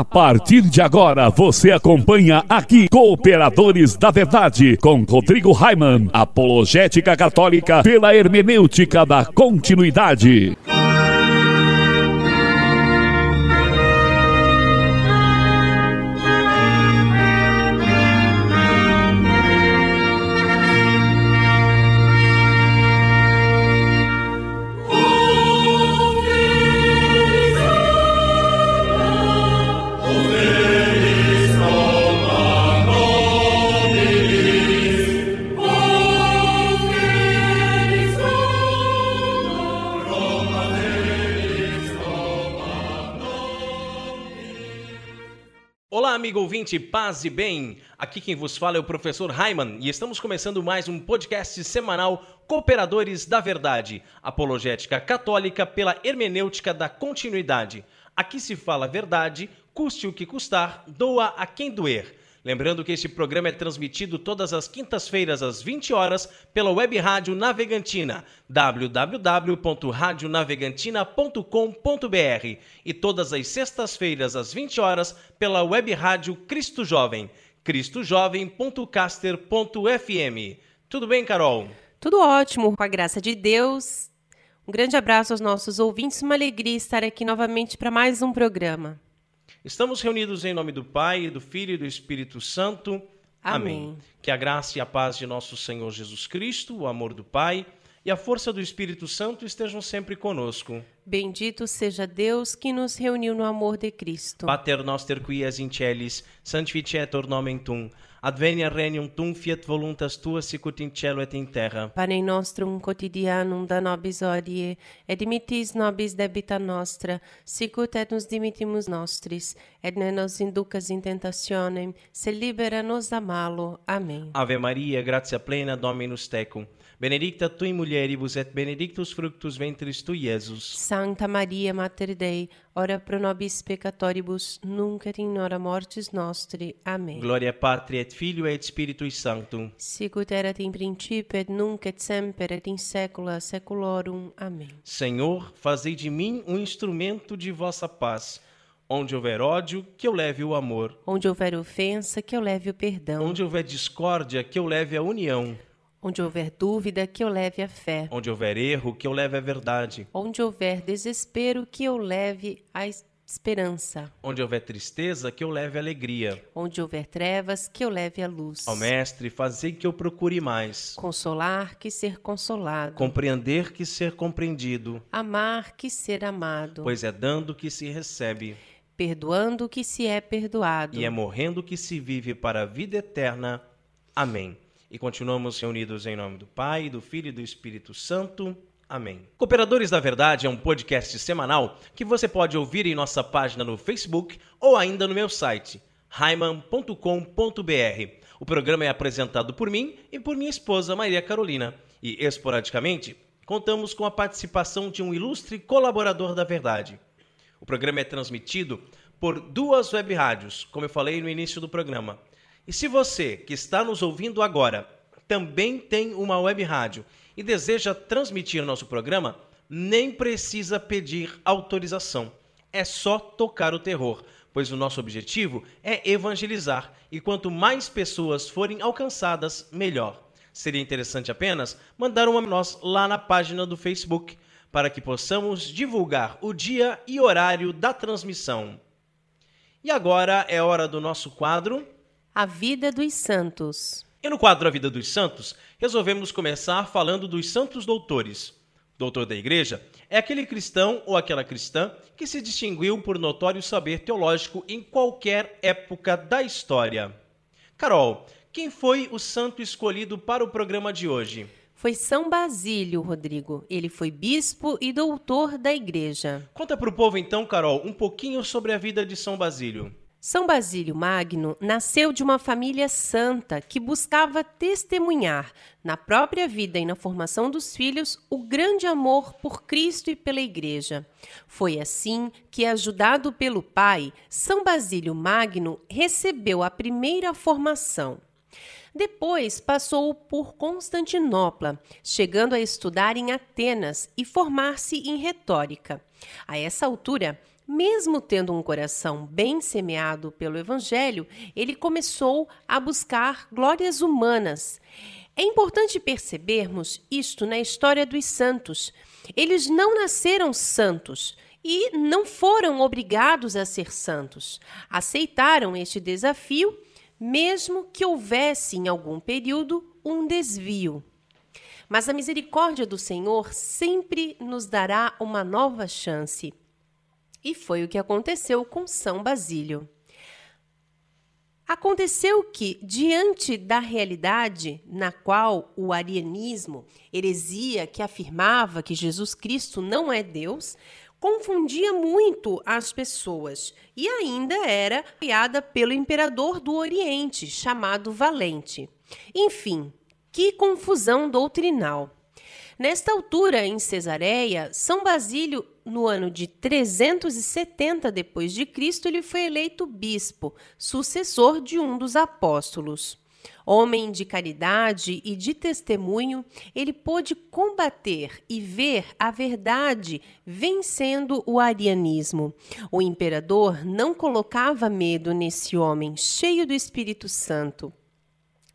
A partir de agora, você acompanha aqui Cooperadores da Verdade com Rodrigo Raiman, apologética católica pela hermenêutica da continuidade. Amigo ouvinte, paz e bem. Aqui quem vos fala é o professor Raiman e estamos começando mais um podcast semanal Cooperadores da Verdade, apologética católica pela hermenêutica da continuidade. Aqui se fala verdade, custe o que custar, doa a quem doer. Lembrando que este programa é transmitido todas as quintas-feiras às 20 horas pela web rádio Navegantina, www.radionavegantina.com.br e todas as sextas-feiras às 20 horas pela web rádio Cristo Jovem, cristojovem.caster.fm. Tudo bem, Carol? Tudo ótimo, com a graça de Deus. Um grande abraço aos nossos ouvintes, uma alegria estar aqui novamente para mais um programa. Estamos reunidos em nome do Pai, do Filho e do Espírito Santo. Amém. Amém. Que a graça e a paz de nosso Senhor Jesus Cristo, o amor do Pai e a força do Espírito Santo estejam sempre conosco. Bendito seja Deus que nos reuniu no amor de Cristo. Pater noster qui es in celis, sanctificetur nomen tum. Advenia regnum tum fiat voluntas tua sicut in cielo et in terra. Pane nostrum quotidianum da nobis odie, et dimittis nobis debita nostra, sicut et nos dimittimus nostris, et ne nos inducas in tentationem, se libera nos da malo. Amém. Ave Maria, gratia plena, Dominus tecum. Benedicta tui mulieribus et benedictus fructus ventris tui, Iesus. Santa Maria, Mater Dei, ora pro nobis peccatoribus, nunc et in hora mortis nostri. Amém. Gloria Patri et Filio et Spiritui Sanctum. Sicut erat in principio et nunc et semper et in saecula saeculorum. Amém. Senhor, fazei de mim um instrumento de vossa paz. Onde houver ódio, que eu leve o amor. Onde houver ofensa, que eu leve o perdão. Onde houver discórdia, que eu leve a união. Onde houver dúvida, que eu leve a fé. Onde houver erro, que eu leve a verdade. Onde houver desespero, que eu leve a esperança. Onde houver tristeza, que eu leve a alegria. Onde houver trevas, que eu leve a luz. Ó Mestre, fazei que eu procure mais. Consolar que ser consolado. Compreender que ser compreendido. Amar que ser amado. Pois é dando que se recebe. Perdoando que se é perdoado. E é morrendo que se vive para a vida eterna. Amém e continuamos reunidos em nome do Pai, do Filho e do Espírito Santo. Amém. Cooperadores da Verdade é um podcast semanal que você pode ouvir em nossa página no Facebook ou ainda no meu site, raiman.com.br. O programa é apresentado por mim e por minha esposa Maria Carolina e, esporadicamente, contamos com a participação de um ilustre colaborador da Verdade. O programa é transmitido por duas web rádios, como eu falei no início do programa e se você que está nos ouvindo agora também tem uma web rádio e deseja transmitir nosso programa, nem precisa pedir autorização. É só tocar o terror, pois o nosso objetivo é evangelizar e quanto mais pessoas forem alcançadas, melhor. Seria interessante apenas mandar uma nós lá na página do Facebook para que possamos divulgar o dia e horário da transmissão. E agora é hora do nosso quadro a vida dos santos. E no quadro A Vida dos Santos, resolvemos começar falando dos santos doutores. Doutor da Igreja é aquele cristão ou aquela cristã que se distinguiu por notório saber teológico em qualquer época da história. Carol, quem foi o santo escolhido para o programa de hoje? Foi São Basílio, Rodrigo. Ele foi bispo e doutor da Igreja. Conta para o povo então, Carol, um pouquinho sobre a vida de São Basílio. São Basílio Magno nasceu de uma família santa que buscava testemunhar, na própria vida e na formação dos filhos, o grande amor por Cristo e pela Igreja. Foi assim que, ajudado pelo pai, São Basílio Magno recebeu a primeira formação. Depois passou por Constantinopla, chegando a estudar em Atenas e formar-se em retórica. A essa altura, Mesmo tendo um coração bem semeado pelo Evangelho, ele começou a buscar glórias humanas. É importante percebermos isto na história dos santos. Eles não nasceram santos e não foram obrigados a ser santos. Aceitaram este desafio, mesmo que houvesse em algum período um desvio. Mas a misericórdia do Senhor sempre nos dará uma nova chance. E foi o que aconteceu com São Basílio. Aconteceu que, diante da realidade na qual o arianismo, heresia que afirmava que Jesus Cristo não é Deus, confundia muito as pessoas e ainda era criada pelo imperador do Oriente, chamado Valente. Enfim, que confusão doutrinal! Nesta altura, em Cesareia, São Basílio, no ano de 370 depois de Cristo, ele foi eleito bispo, sucessor de um dos apóstolos. Homem de caridade e de testemunho, ele pôde combater e ver a verdade vencendo o arianismo. O imperador não colocava medo nesse homem, cheio do Espírito Santo.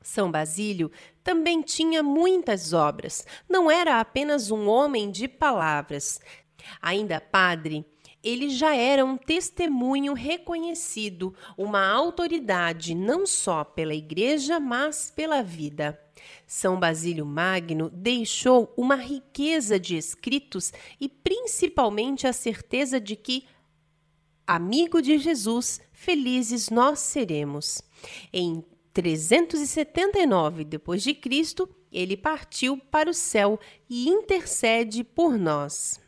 São Basílio também tinha muitas obras, não era apenas um homem de palavras. Ainda padre, ele já era um testemunho reconhecido, uma autoridade não só pela igreja, mas pela vida. São Basílio Magno deixou uma riqueza de escritos e principalmente a certeza de que, amigo de Jesus, felizes nós seremos. Em 379 depois de Cristo, ele partiu para o céu e intercede por nós.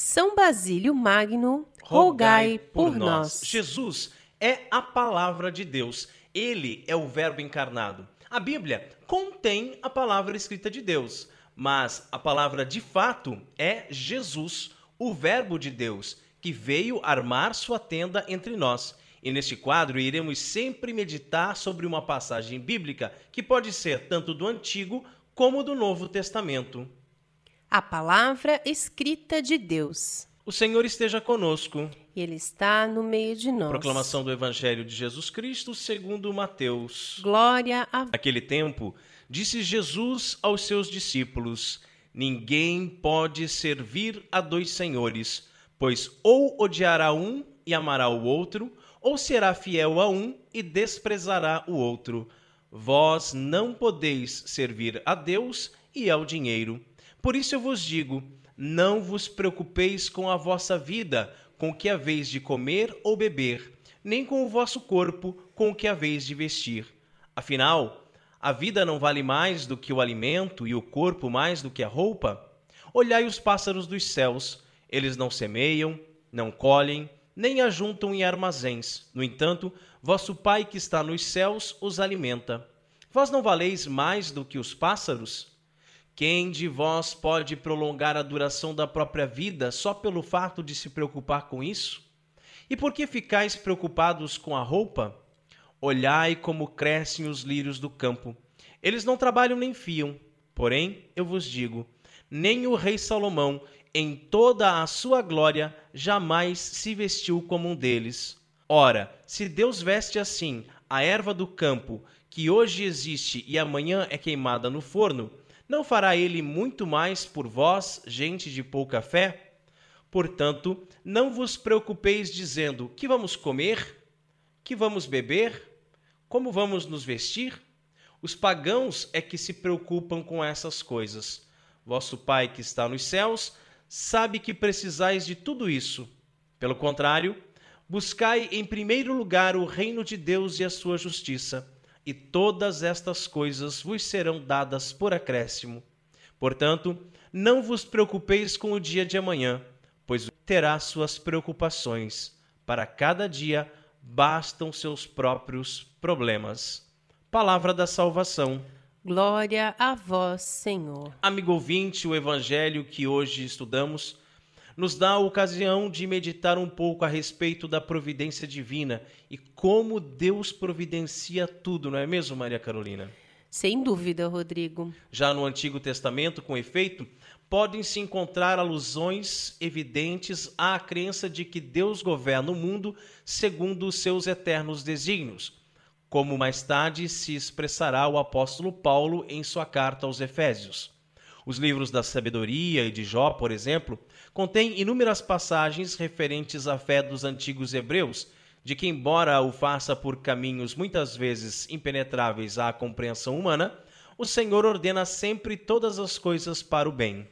São Basílio Magno, rogai, por, nós. Jesus é a palavra de Deus. Ele é o Verbo encarnado. A Bíblia contém a palavra escrita de Deus, mas a palavra de fato é Jesus, o Verbo de Deus, que veio armar sua tenda entre nós. E neste quadro iremos sempre meditar sobre uma passagem bíblica que pode ser tanto do Antigo como do Novo Testamento. A palavra escrita de Deus. O Senhor esteja conosco. Ele está no meio de nós. Proclamação do Evangelho de Jesus Cristo segundo Mateus. Glória a Naquele tempo, disse Jesus aos seus discípulos: Ninguém pode servir a dois senhores, pois ou odiará um e amará o outro, ou será fiel a um e desprezará o outro. Vós não podeis servir a Deus e ao dinheiro. Por isso eu vos digo: não vos preocupeis com a vossa vida, com o que haveis de comer ou beber, nem com o vosso corpo, com o que haveis de vestir. Afinal, a vida não vale mais do que o alimento e o corpo mais do que a roupa? Olhai os pássaros dos céus, eles não semeiam, não colhem, nem ajuntam em armazéns. No entanto, vosso Pai que está nos céus os alimenta. Vós não valeis mais do que os pássaros? Quem de vós pode prolongar a duração da própria vida só pelo fato de se preocupar com isso? E por que ficais preocupados com a roupa? Olhai como crescem os lírios do campo. Eles não trabalham nem fiam. Porém, eu vos digo, nem o rei Salomão, em toda a sua glória, jamais se vestiu como um deles. Ora, se Deus veste assim a erva do campo, que hoje existe e amanhã é queimada no forno, não fará ele muito mais por vós, gente de pouca fé? Portanto, não vos preocupeis dizendo: que vamos comer? Que vamos beber? Como vamos nos vestir? Os pagãos é que se preocupam com essas coisas. Vosso Pai que está nos céus sabe que precisais de tudo isso. Pelo contrário, buscai em primeiro lugar o reino de Deus e a sua justiça, e todas estas coisas vos serão dadas por acréscimo. Portanto, não vos preocupeis com o dia de amanhã, pois terá suas preocupações. Para cada dia bastam seus próprios problemas. Palavra da salvação. Glória a vós, Senhor. Amigo ouvinte, o evangelho que hoje estudamos nos dá a ocasião de meditar um pouco a respeito da providência divina e como Deus providencia tudo, não é mesmo, Maria Carolina? Sem dúvida, Rodrigo. Já no Antigo Testamento, com efeito, podem-se encontrar alusões evidentes à crença de que Deus governa o mundo segundo os seus eternos desígnios, como mais tarde se expressará o apóstolo Paulo em sua carta aos Efésios. Os livros da sabedoria e de Jó, por exemplo, contêm inúmeras passagens referentes à fé dos antigos hebreus, de que, embora o faça por caminhos muitas vezes impenetráveis à compreensão humana, o Senhor ordena sempre todas as coisas para o bem.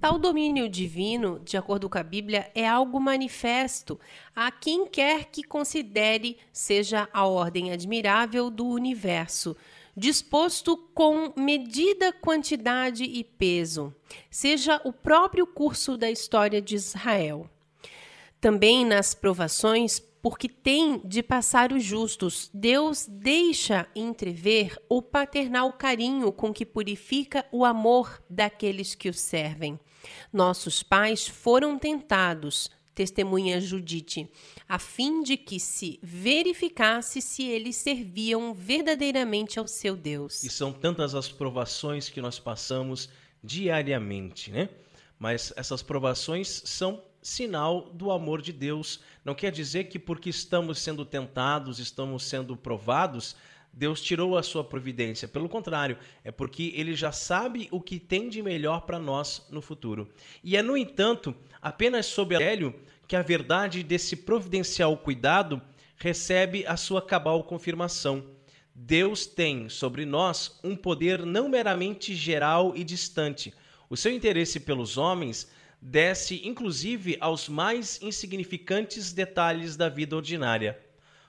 Tal domínio divino, de acordo com a Bíblia, é algo manifesto a quem quer que considere seja a ordem admirável do universo, disposto com medida, quantidade e peso, seja o próprio curso da história de Israel. Também nas provações, porque tem de passar os justos, Deus deixa entrever o paternal carinho com que purifica o amor daqueles que o servem. Nossos pais foram tentados, testemunha Judite, a fim de que se verificasse se eles serviam verdadeiramente ao seu Deus. E são tantas as provações que nós passamos diariamente, né? Mas essas provações são sinal do amor de Deus. Não quer dizer que porque estamos sendo tentados, estamos sendo provados, Deus tirou a sua providência. Pelo contrário, é porque ele já sabe o que tem de melhor para nós no futuro. E é, no entanto, apenas sob o Evangelho que a verdade desse providencial cuidado recebe a sua cabal confirmação. Deus tem sobre nós um poder não meramente geral e distante. O seu interesse pelos homens desce inclusive aos mais insignificantes detalhes da vida ordinária.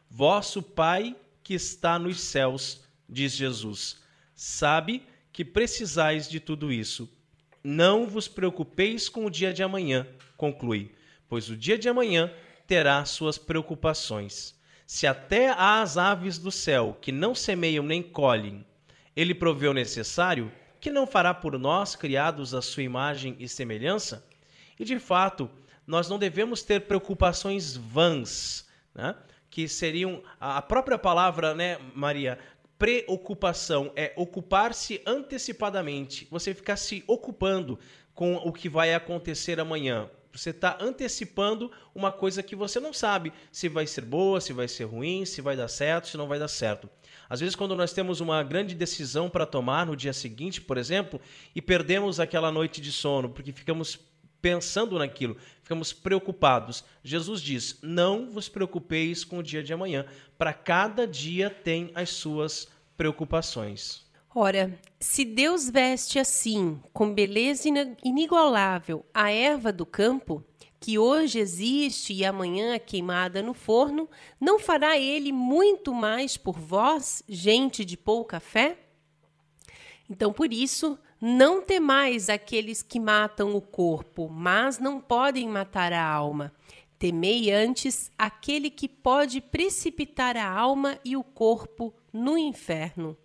Vosso Pai que está nos céus, diz Jesus, sabe que precisais de tudo isso. Não vos preocupeis com o dia de amanhã, conclui, pois o dia de amanhã terá suas preocupações. Se até as aves do céu, que não semeiam nem colhem, ele proveu o necessário, que não fará por nós, criados à sua imagem e semelhança? E de fato, nós não devemos ter preocupações vãs, né? Que seriam a própria palavra, né, Maria? Preocupação é ocupar-se antecipadamente. Você ficar se ocupando com o que vai acontecer amanhã. Você está antecipando uma coisa que você não sabe se vai ser boa, se vai ser ruim, se vai dar certo, se não vai dar certo. Às vezes, quando nós temos uma grande decisão para tomar no dia seguinte, por exemplo, e perdemos aquela noite de sono, porque ficamos pensando naquilo, ficamos preocupados. Jesus diz: Não vos preocupeis com o dia de amanhã, para cada dia tem as suas preocupações. Ora, se Deus veste assim, com beleza inigualável, a erva do campo, que hoje existe e amanhã é queimada no forno, não fará ele muito mais por vós, gente de pouca fé? Então, por isso, não temais aqueles que matam o corpo, mas não podem matar a alma. Temei antes aquele que pode precipitar a alma e o corpo no inferno.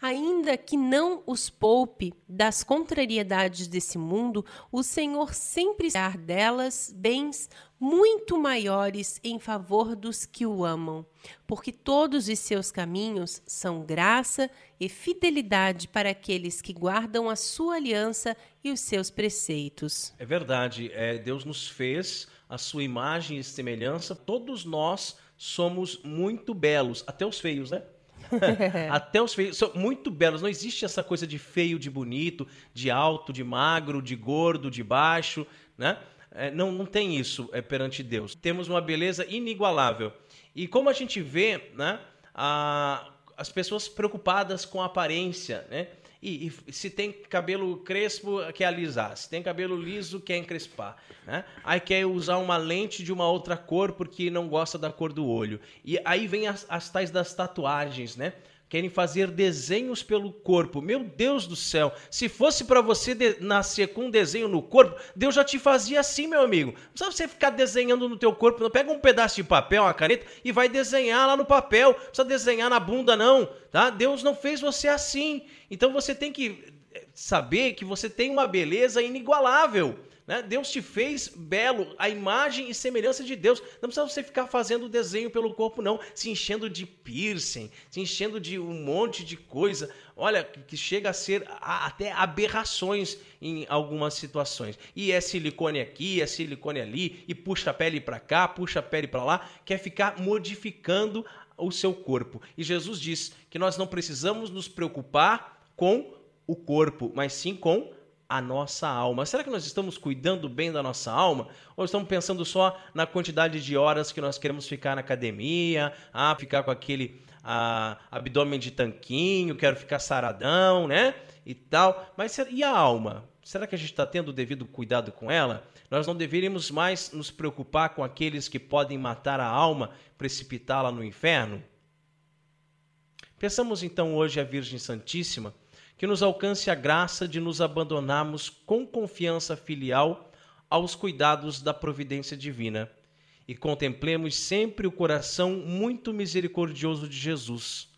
Ainda que não os poupe das contrariedades desse mundo, o Senhor sempre dar delas bens muito maiores em favor dos que o amam, porque todos os seus caminhos são graça e fidelidade para aqueles que guardam a sua aliança e os seus preceitos. É verdade, é, Deus nos fez a sua imagem e semelhança, todos nós somos muito belos, até os feios, né? Até os feios são muito belos. Não existe essa coisa de feio, de bonito, de alto, de magro, de gordo, de baixo, né? É, não, não tem isso é, perante Deus. Temos uma beleza inigualável. E como a gente vê, né? A, as pessoas preocupadas com a aparência, né? E, e, se tem cabelo crespo, quer alisar. Se tem cabelo liso, quer encrespar. Né? Aí quer usar uma lente de uma outra cor porque não gosta da cor do olho. E aí vem as, as tais das tatuagens, né? Querem fazer desenhos pelo corpo. Meu Deus do céu, se fosse para você nascer com um desenho no corpo, Deus já te fazia assim, meu amigo. Não precisa você ficar desenhando no teu corpo, não pega um pedaço de papel, uma caneta e vai desenhar lá no papel. Não precisa desenhar na bunda não, tá? Deus não fez você assim. Então você tem que saber que você tem uma beleza inigualável. Né? Deus te fez belo, a imagem e semelhança de Deus. Não precisa você ficar fazendo desenho pelo corpo, não, se enchendo de piercing, se enchendo de um monte de coisa. Olha, que chega a ser até aberrações em algumas situações. E é silicone aqui, é silicone ali, e puxa a pele para cá, puxa a pele para lá, quer ficar modificando o seu corpo. E Jesus diz que nós não precisamos nos preocupar com o corpo, mas sim com nossa alma. Será que nós estamos cuidando bem da nossa alma? Ou estamos pensando só na quantidade de horas que nós queremos ficar na academia, ah, ficar com aquele ah, abdômen de tanquinho, quero ficar saradão, né? E tal. Mas e a alma? Será que a gente está tendo o devido cuidado com ela? Nós não deveríamos mais nos preocupar com aqueles que podem matar a alma, precipitá-la no inferno? Pensamos então hoje a Virgem Santíssima que nos alcance a graça de nos abandonarmos com confiança filial aos cuidados da providência divina e contemplemos sempre o coração muito misericordioso de Jesus,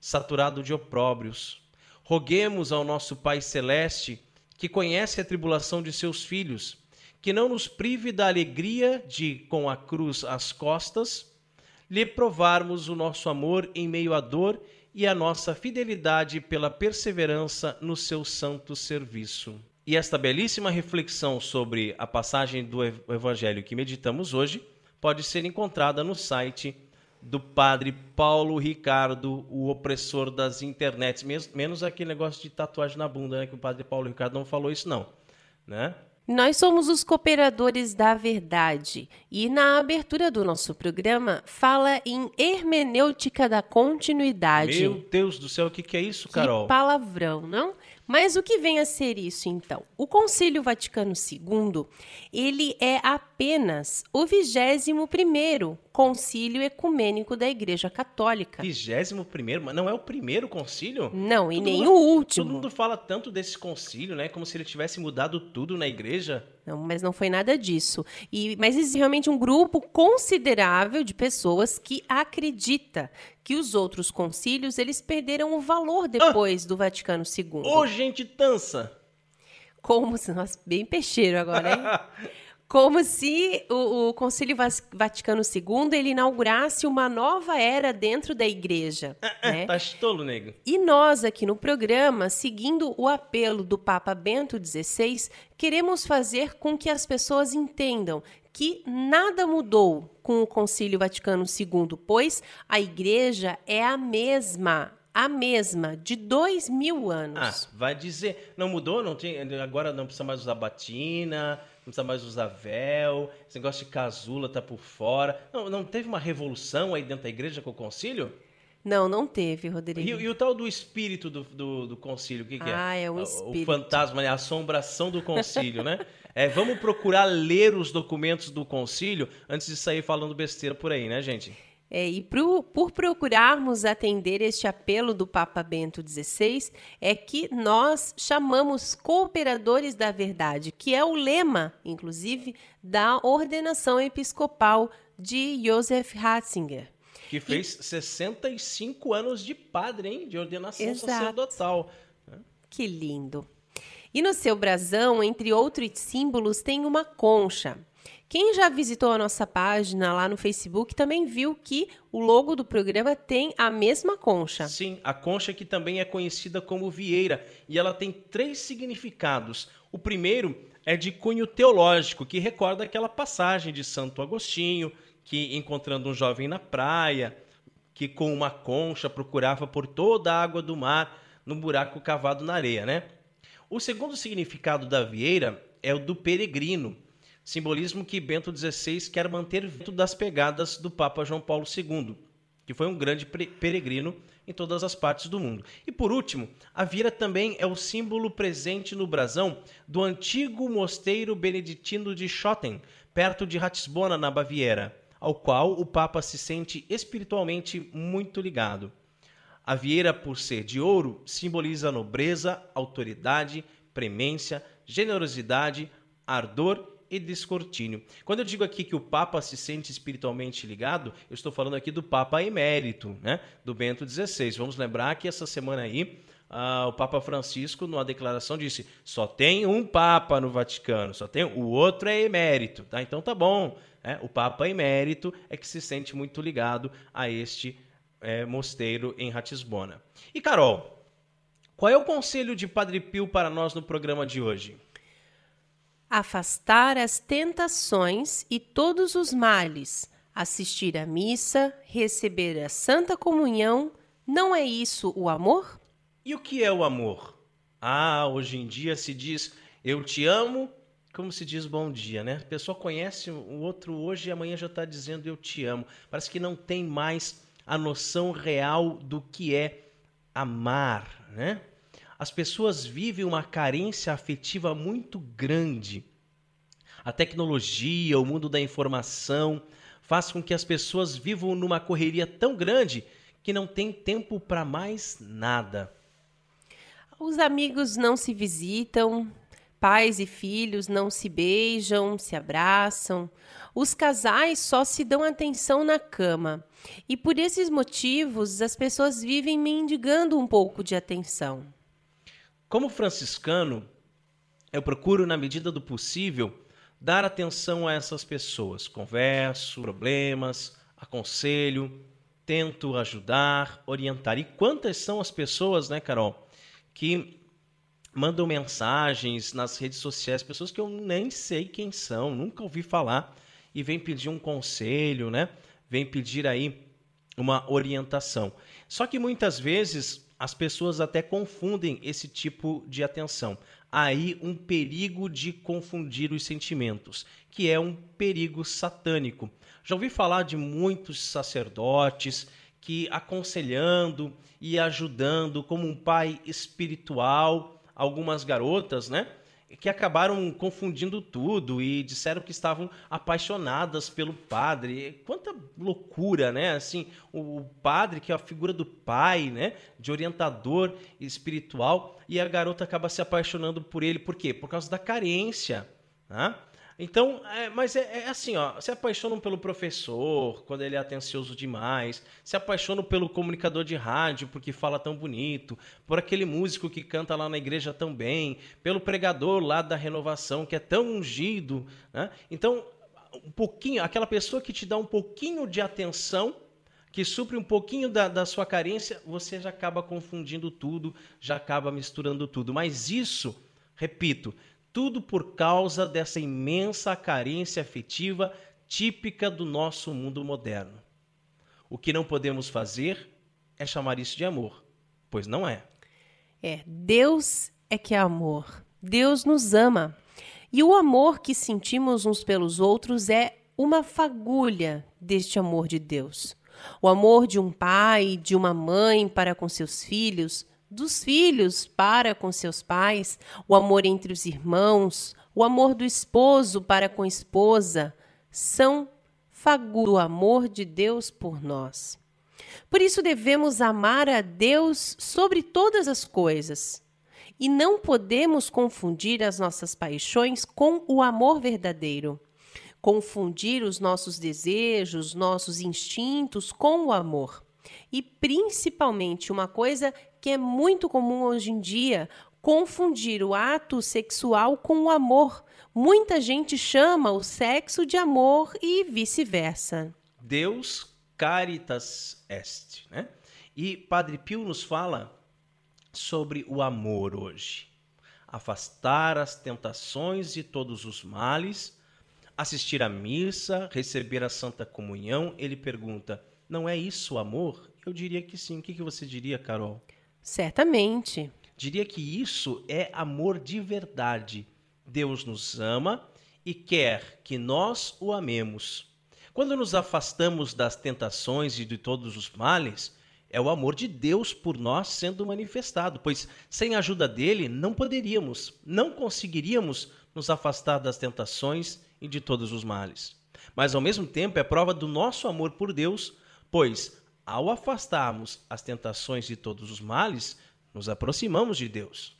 saturado de opróbrios. Roguemos ao nosso Pai Celeste, que conhece a tribulação de seus filhos, que não nos prive da alegria de, com a cruz às costas, lhe provarmos o nosso amor em meio à dor e a nossa fidelidade pela perseverança no seu santo serviço. E esta belíssima reflexão sobre a passagem do Evangelho que meditamos hoje pode ser encontrada no site do padre Paulo Ricardo, o opressor das internets, menos aquele negócio de tatuagem na bunda, né, que o padre Paulo Ricardo não falou isso não, né? Nós somos os cooperadores da verdade e na abertura do nosso programa fala em hermenêutica da continuidade. Meu Deus do céu, o que, que é isso, Carol? Que palavrão, não? Mas o que vem a ser isso, então? O Concílio Vaticano II, ele é apenas o 21º concílio ecumênico da Igreja Católica. 21º? Mas não é o primeiro concílio? Não, e nem mundo, o último. Todo mundo fala tanto desse concílio, né? Como se ele tivesse mudado tudo na Igreja. Não, mas não foi nada disso. E, mas existe realmente um grupo considerável de pessoas que acredita que os outros concílios eles perderam o valor ah! depois ah, do Vaticano II. Ô, gente tansa! Como se nós bem peixeiro agora, hein? como se o, o, Concílio Vaticano II ele inaugurasse uma nova era dentro da Igreja. Ah, né? Tá tolo, nego. E nós aqui no programa, seguindo o apelo do Papa Bento XVI, queremos fazer com que as pessoas entendam que nada mudou com o Concílio Vaticano II, pois a Igreja é a mesma a mesma, de dois mil anos. Ah, vai dizer, não mudou? Não tem, agora não precisa mais usar batina, precisa mais usar véu, esse negócio de casula tá por fora. Não, não teve uma revolução aí dentro da igreja com o concílio? Não, não teve, Rodrigo. E, e o tal do espírito do, do, do concílio, o que, que é? Ah, é um espírito. O fantasma, né? a assombração do concílio, né? É, vamos procurar ler os documentos do concílio antes de sair falando besteira por aí, né, gente? É, e pro, por procurarmos atender este apelo do Papa Bento XVI, é que nós chamamos cooperadores da verdade, que é o lema, inclusive, da ordenação episcopal de Joseph Ratzinger. Que fez e... 65 anos de padre, hein? De ordenação Exato. sacerdotal. Que lindo. E no seu brasão, entre outros símbolos, tem uma concha. Quem já visitou a nossa página lá no Facebook também viu que o logo do programa tem a mesma concha. Sim, a concha que também é conhecida como vieira e ela tem três significados. O primeiro é de cunho teológico, que recorda aquela passagem de Santo Agostinho, que encontrando um jovem na praia, que com uma concha procurava por toda a água do mar no buraco cavado na areia, né? O segundo significado da vieira é o do peregrino simbolismo que Bento XVI quer manter dentro das pegadas do Papa João Paulo II, que foi um grande peregrino em todas as partes do mundo. E por último, a vira também é o símbolo presente no brasão do antigo mosteiro beneditino de Schotten, perto de Ratisbona, na Baviera, ao qual o Papa se sente espiritualmente muito ligado. A vieira, por ser de ouro, simboliza nobreza, autoridade, premência, generosidade, ardor e descortínio. Quando eu digo aqui que o Papa se sente espiritualmente ligado, eu estou falando aqui do Papa emérito, né? do Bento XVI. Vamos lembrar que essa semana aí ah, o Papa Francisco, numa declaração, disse: só tem um Papa no Vaticano, só tem o outro é emérito. Tá? Então tá bom. É, o Papa emérito é que se sente muito ligado a este é, mosteiro em Ratisbona. E Carol, qual é o conselho de Padre Pio para nós no programa de hoje? Afastar as tentações e todos os males, assistir à missa, receber a Santa Comunhão, não é isso o amor? E o que é o amor? Ah, hoje em dia se diz eu te amo, como se diz bom dia, né? A pessoa conhece o outro hoje e amanhã já está dizendo eu te amo. Parece que não tem mais a noção real do que é amar, né? As pessoas vivem uma carência afetiva muito grande. A tecnologia, o mundo da informação, faz com que as pessoas vivam numa correria tão grande que não tem tempo para mais nada. Os amigos não se visitam, pais e filhos não se beijam, se abraçam. Os casais só se dão atenção na cama. E por esses motivos, as pessoas vivem mendigando um pouco de atenção. Como franciscano, eu procuro, na medida do possível, dar atenção a essas pessoas. Converso, problemas, aconselho, tento ajudar, orientar. E quantas são as pessoas, né, Carol, que mandam mensagens nas redes sociais, pessoas que eu nem sei quem são, nunca ouvi falar, e vem pedir um conselho, né? Vem pedir aí uma orientação. Só que muitas vezes as pessoas até confundem esse tipo de atenção. Aí um perigo de confundir os sentimentos, que é um perigo satânico. Já ouvi falar de muitos sacerdotes que aconselhando e ajudando como um pai espiritual algumas garotas, né? Que acabaram confundindo tudo e disseram que estavam apaixonadas pelo padre. Quanta loucura, né? Assim, o padre que é a figura do pai, né, de orientador espiritual, e a garota acaba se apaixonando por ele, por quê? Por causa da carência, né? Então, é, mas é, é, assim, ó, se apaixonam pelo professor quando ele é atencioso demais, se apaixonam pelo comunicador de rádio porque fala tão bonito, por aquele músico que canta lá na igreja tão bem, pelo pregador lá da renovação que é tão ungido, né? Então, um pouquinho, aquela pessoa que te dá um pouquinho de atenção, que supre um pouquinho da, da sua carência, você já acaba confundindo tudo, já acaba misturando tudo. Mas isso, repito, tudo por causa dessa imensa carência afetiva típica do nosso mundo moderno. O que não podemos fazer é chamar isso de amor, pois não é. É, Deus é que é amor. Deus nos ama. E o amor que sentimos uns pelos outros é uma fagulha deste amor de Deus. O amor de um pai, de uma mãe para com seus filhos, dos filhos para com seus pais, o amor entre os irmãos, o amor do esposo para com a esposa, são fagu do amor de Deus por nós. Por isso devemos amar a Deus sobre todas as coisas. E não podemos confundir as nossas paixões com o amor verdadeiro. Confundir os nossos desejos, nossos instintos com o amor. E principalmente uma coisa que é muito comum hoje em dia confundir o ato sexual com o amor. Muita gente chama o sexo de amor e vice-versa. Deus caritas est, né? E Padre Pio nos fala sobre o amor hoje. Afastar as tentações e todos os males, assistir à missa, receber a Santa Comunhão. Ele pergunta: não é isso amor? Eu diria que sim. O que você diria, Carol? Certamente. Diria que isso é amor de verdade. Deus nos ama e quer que nós o amemos. Quando nos afastamos das tentações e de todos os males, é o amor de Deus por nós sendo manifestado, pois sem a ajuda dele não poderíamos, não conseguiríamos nos afastar das tentações e de todos os males. Mas ao mesmo tempo é prova do nosso amor por Deus, pois ao afastarmos as tentações de todos os males, nos aproximamos de Deus.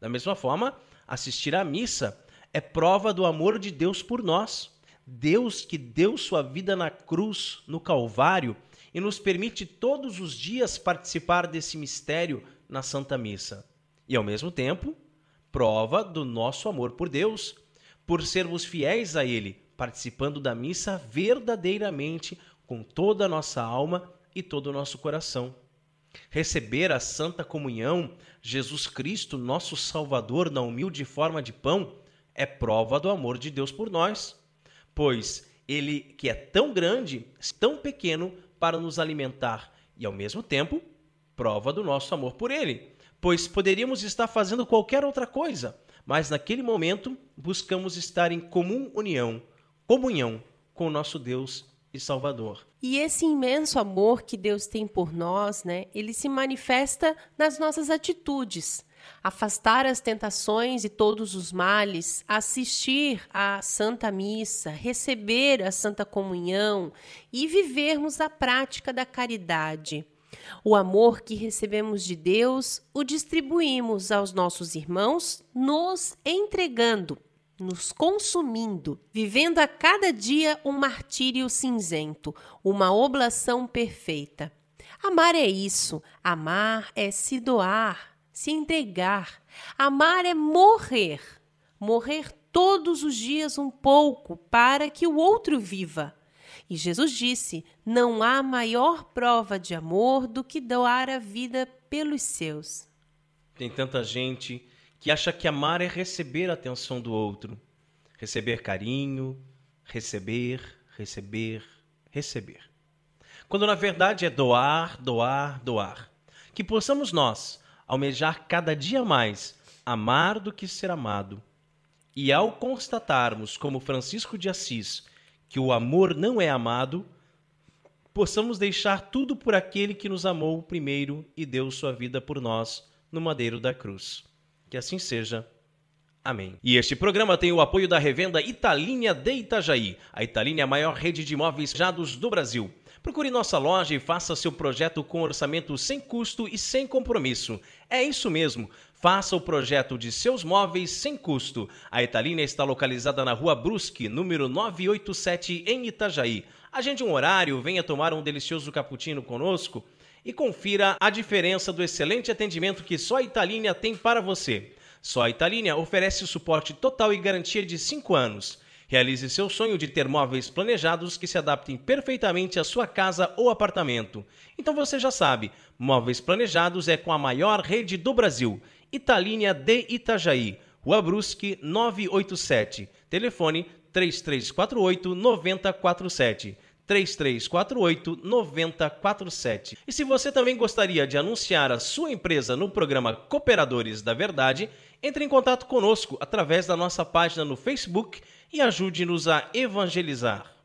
Da mesma forma, assistir à missa é prova do amor de Deus por nós. Deus que deu sua vida na cruz, no Calvário, e nos permite todos os dias participar desse mistério na Santa Missa. E ao mesmo tempo, prova do nosso amor por Deus, por sermos fiéis a Ele, participando da missa verdadeiramente com toda a nossa alma e todo o nosso coração. Receber a Santa Comunhão, Jesus Cristo, nosso Salvador, na humilde forma de pão, é prova do amor de Deus por nós, pois Ele, que é tão grande, tão pequeno para nos alimentar e, ao mesmo tempo, prova do nosso amor por Ele, pois poderíamos estar fazendo qualquer outra coisa, mas naquele momento buscamos estar em comum união, comunhão com o nosso Deus e Salvador. E esse imenso amor que Deus tem por nós, né, ele se manifesta nas nossas atitudes. Afastar as tentações e todos os males, assistir à Santa Missa, receber a Santa Comunhão e vivermos a prática da caridade. O amor que recebemos de Deus o distribuímos aos nossos irmãos, nos entregando, nos consumindo, vivendo a cada dia um martírio cinzento, uma oblação perfeita. Amar é isso, amar é se doar, se entregar. Amar é morrer, morrer todos os dias um pouco para que o outro viva. E Jesus disse: Não há maior prova de amor do que doar a vida pelos seus. Tem tanta gente que acha que amar é receber a atenção do outro, receber carinho, receber, receber, receber. Quando na verdade é doar, doar, doar. Que possamos nós almejar cada dia mais amar do que ser amado. E ao constatarmos, como Francisco de Assis, que o amor não é amado, possamos deixar tudo por aquele que nos amou primeiro e deu sua vida por nós no madeiro da cruz. Que assim seja. Amém. E este programa tem o apoio da revenda Italínia de Itajaí. A Italínia é a maior rede de imóveis jados do Brasil. Procure nossa loja e faça seu projeto com orçamento sem custo e sem compromisso. É isso mesmo. Faça o projeto de seus móveis sem custo. A Italínia está localizada na Rua Brusque, número 987, em Itajaí. Agende um horário, venha tomar um delicioso cappuccino conosco e confira a diferença do excelente atendimento que só a Italínia tem para você. Só a Italínia oferece suporte total e garantia de 5 anos. Realize seu sonho de ter móveis planejados que se adaptem perfeitamente à sua casa ou apartamento. Então você já sabe, móveis planejados é com a maior rede do Brasil. Italínia de Itajaí, Rua Brusque 987. Telefone 3348 9047. 3348 9047. E se você também gostaria de anunciar a sua empresa no programa Cooperadores da Verdade, entre em contato conosco através da nossa página no Facebook e ajude-nos a evangelizar.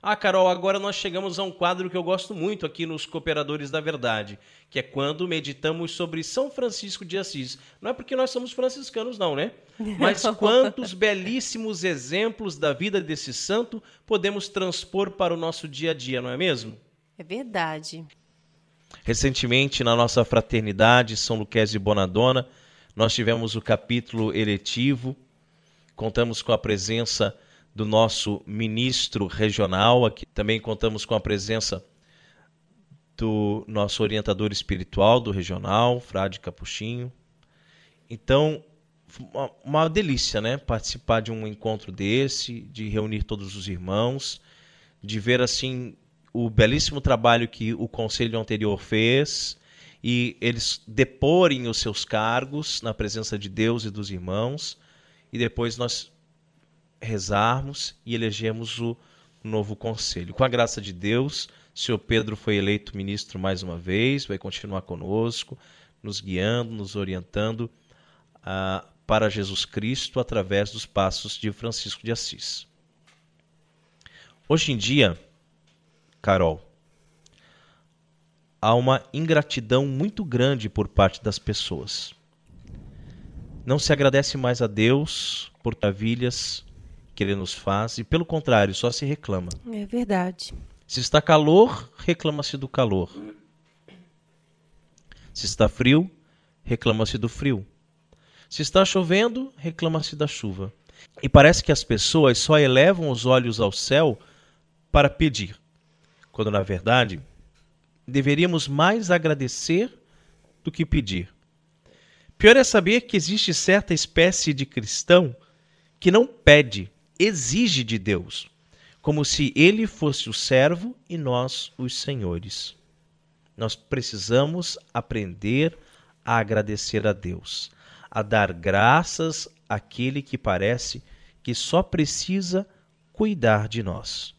Ah, Carol, agora nós chegamos a um quadro que eu gosto muito aqui nos Cooperadores da Verdade, que é quando meditamos sobre São Francisco de Assis. Não é porque nós somos franciscanos, não, né? Mas quantos belíssimos exemplos da vida desse santo podemos transpor para o nosso dia a dia, não é mesmo? É verdade. Recentemente, na nossa fraternidade São Luquésio e Bonadona, nós tivemos o capítulo eletivo, contamos com a presença do nosso ministro regional, aqui também contamos com a presença do nosso orientador espiritual do regional, Frade Capuchinho. Então, uma, uma delícia, né? Participar de um encontro desse, de reunir todos os irmãos, de ver assim o belíssimo trabalho que o conselho anterior fez e eles deporem os seus cargos na presença de Deus e dos irmãos e depois nós rezarmos e elegemos o novo conselho. Com a graça de Deus, o senhor Pedro foi eleito ministro mais uma vez, vai continuar conosco, nos guiando, nos orientando uh, para Jesus Cristo através dos passos de Francisco de Assis. Hoje em dia, Carol, há uma ingratidão muito grande por parte das pessoas. Não se agradece mais a Deus por maravilhas que ele nos faz, e pelo contrário, só se reclama. É verdade. Se está calor, reclama-se do calor. Se está frio, reclama-se do frio. Se está chovendo, reclama-se da chuva. E parece que as pessoas só elevam os olhos ao céu para pedir, quando na verdade deveríamos mais agradecer do que pedir. Pior é saber que existe certa espécie de cristão que não pede, exige de Deus, como se ele fosse o servo e nós os senhores. Nós precisamos aprender a agradecer a Deus, a dar graças àquele que parece que só precisa cuidar de nós.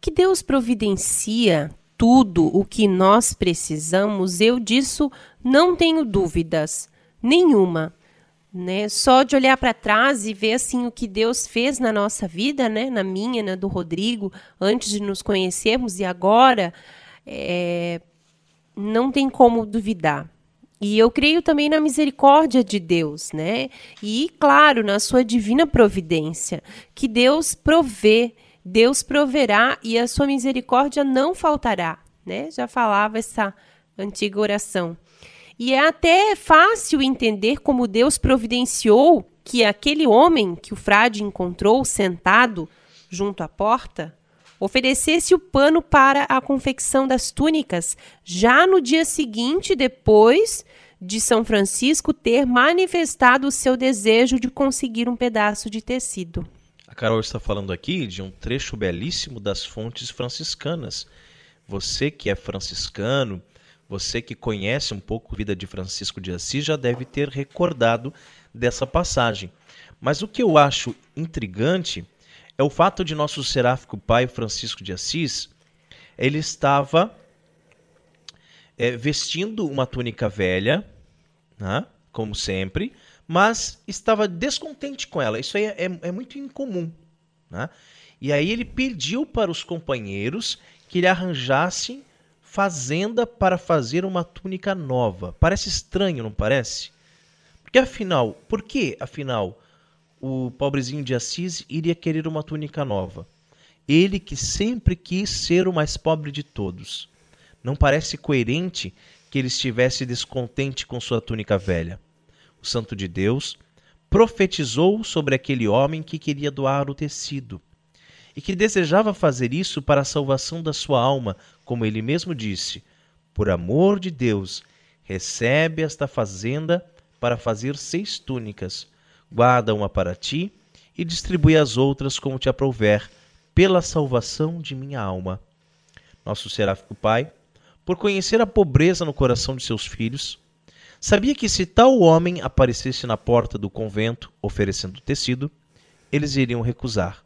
Que Deus providencia tudo o que nós precisamos, eu disso não tenho dúvidas nenhuma. Né? Só de olhar para trás e ver assim o que Deus fez na nossa vida, né? na minha, na do Rodrigo, antes de nos conhecermos e agora, é... não tem como duvidar. E eu creio também na misericórdia de Deus, né? E, claro, na sua divina providência, que Deus provê Deus proverá e a sua misericórdia não faltará, né? Já falava essa antiga oração. E é até fácil entender como Deus providenciou que aquele homem que o frade encontrou sentado junto à porta oferecesse o pano para a confecção das túnicas já no dia seguinte, depois de São Francisco ter manifestado o seu desejo de conseguir um pedaço de tecido. Carol está falando aqui de um trecho belíssimo das fontes franciscanas. Você que é franciscano, você que conhece um pouco a vida de Francisco de Assis já deve ter recordado dessa passagem. Mas o que eu acho intrigante é o fato de nosso seráfico pai Francisco de Assis, ele estava é, vestindo uma túnica velha, né, como sempre, mas estava descontente com ela. Isso aí é, é, é muito incomum. Né? E aí ele pediu para os companheiros que lhe arranjassem fazenda para fazer uma túnica nova. Parece estranho, não parece? Porque afinal, por que afinal o pobrezinho de Assis iria querer uma túnica nova? Ele que sempre quis ser o mais pobre de todos. Não parece coerente que ele estivesse descontente com sua túnica velha o Santo de Deus, profetizou sobre aquele homem que queria doar o tecido e que desejava fazer isso para a salvação da sua alma, como ele mesmo disse: Por amor de Deus, recebe esta fazenda para fazer seis túnicas, guarda uma para ti e distribui as outras como te aprouver, pela salvação de minha alma. Nosso seráfico Pai, por conhecer a pobreza no coração de seus filhos, Sabia que se tal homem aparecesse na porta do convento oferecendo tecido, eles iriam recusar.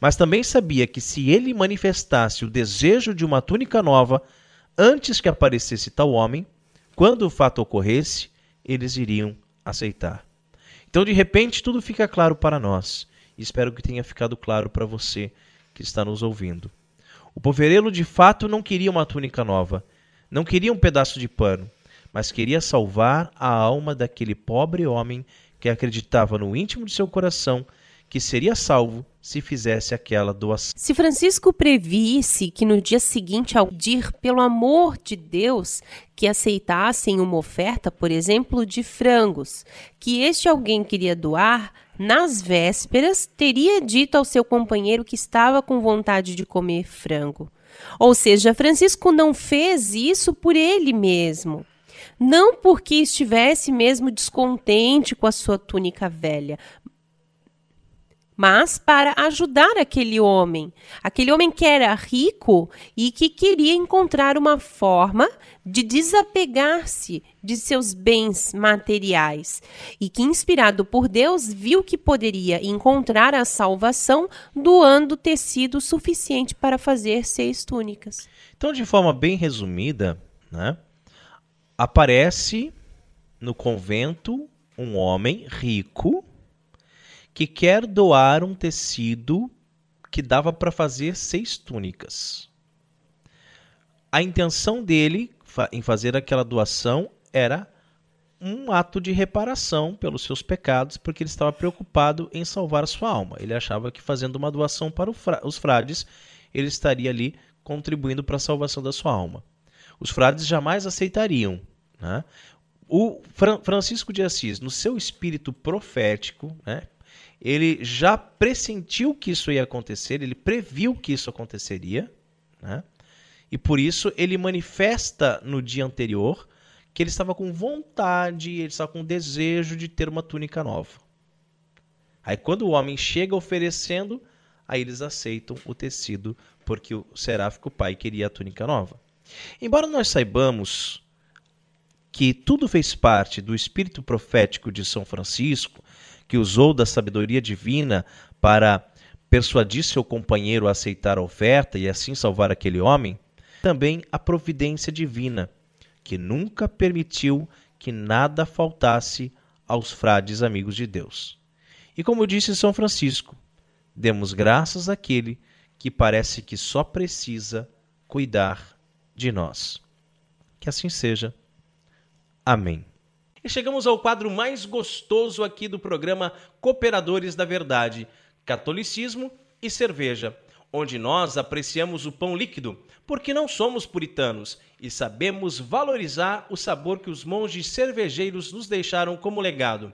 Mas também sabia que se ele manifestasse o desejo de uma túnica nova antes que aparecesse tal homem, quando o fato ocorresse, eles iriam aceitar. Então, de repente, tudo fica claro para nós. Espero que tenha ficado claro para você que está nos ouvindo. O poverelo de fato não queria uma túnica nova, não queria um pedaço de pano mas queria salvar a alma daquele pobre homem que acreditava no íntimo de seu coração que seria salvo se fizesse aquela doação. Se Francisco previsse que no dia seguinte, ao dir pelo amor de Deus que aceitassem uma oferta, por exemplo, de frangos, que este alguém queria doar, nas vésperas teria dito ao seu companheiro que estava com vontade de comer frango. Ou seja, Francisco não fez isso por ele mesmo não porque estivesse mesmo descontente com a sua túnica velha, mas para ajudar aquele homem, aquele homem que era rico e que queria encontrar uma forma de desapegar-se de seus bens materiais e que, inspirado por Deus, viu que poderia encontrar a salvação doando tecido suficiente para fazer seis túnicas. Então, de forma bem resumida, né? aparece no convento um homem rico que quer doar um tecido que dava para fazer seis túnicas. A intenção dele em fazer aquela doação era um ato de reparação pelos seus pecados, porque ele estava preocupado em salvar a sua alma. Ele achava que fazendo uma doação para os frades, ele estaria ali contribuindo para a salvação da sua alma. Os frades jamais aceitariam né? O Francisco de Assis, no seu espírito profético, né, ele já pressentiu que isso ia acontecer, ele previu que isso aconteceria, né? e por isso ele manifesta no dia anterior que ele estava com vontade, ele estava com desejo de ter uma túnica nova. Aí quando o homem chega oferecendo, aí eles aceitam o tecido, porque o seráfico pai queria a túnica nova. Embora nós saibamos que tudo fez parte do espírito profético de São Francisco, que usou da sabedoria divina para persuadir seu companheiro a aceitar a oferta e assim salvar aquele homem, também a providência divina, que nunca permitiu que nada faltasse aos frades amigos de Deus. E como disse São Francisco, demos graças àquele que parece que só precisa cuidar de nós. Que assim seja. Amém. E chegamos ao quadro mais gostoso aqui do programa Cooperadores da Verdade: Catolicismo e Cerveja, onde nós apreciamos o pão líquido, porque não somos puritanos e sabemos valorizar o sabor que os monges cervejeiros nos deixaram como legado.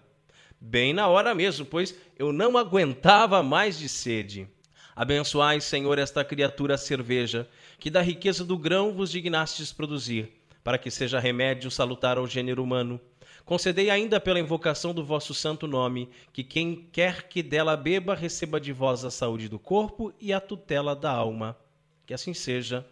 Bem na hora mesmo, pois eu não aguentava mais de sede. Abençoai, Senhor, esta criatura cerveja, que da riqueza do grão vos dignastes produzir, para que seja remédio salutar ao gênero humano. Concedei ainda pela invocação do vosso santo nome, que quem quer que dela beba receba de vós a saúde do corpo e a tutela da alma. Que assim seja.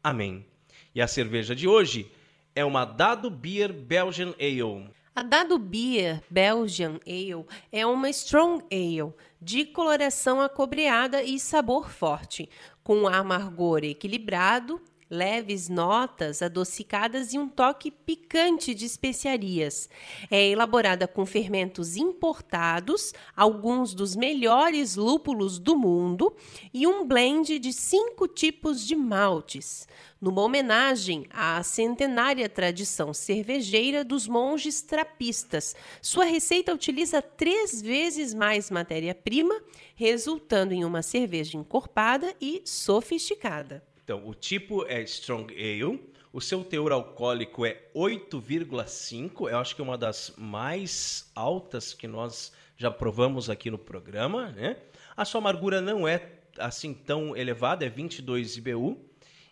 Amém. E a cerveja de hoje é uma Dado Beer Belgian Ale. A Dado Beer Belgian Ale é uma Strong Ale de coloração acobreada e sabor forte, com um amargor equilibrado, leves notas adocicadas e um toque picante de especiarias. É elaborada com fermentos importados, alguns dos melhores lúpulos do mundo e um blend de cinco tipos de maltes numa homenagem à centenária tradição cervejeira dos monges trapistas. Sua receita utiliza três vezes mais matéria-prima, resultando em uma cerveja encorpada e sofisticada. Então, o tipo é Strong Ale, o seu teor alcoólico é 8,5, eu acho que é uma das mais altas que nós já provamos aqui no programa, né? A sua amargura não é assim tão elevada, é 22 IBU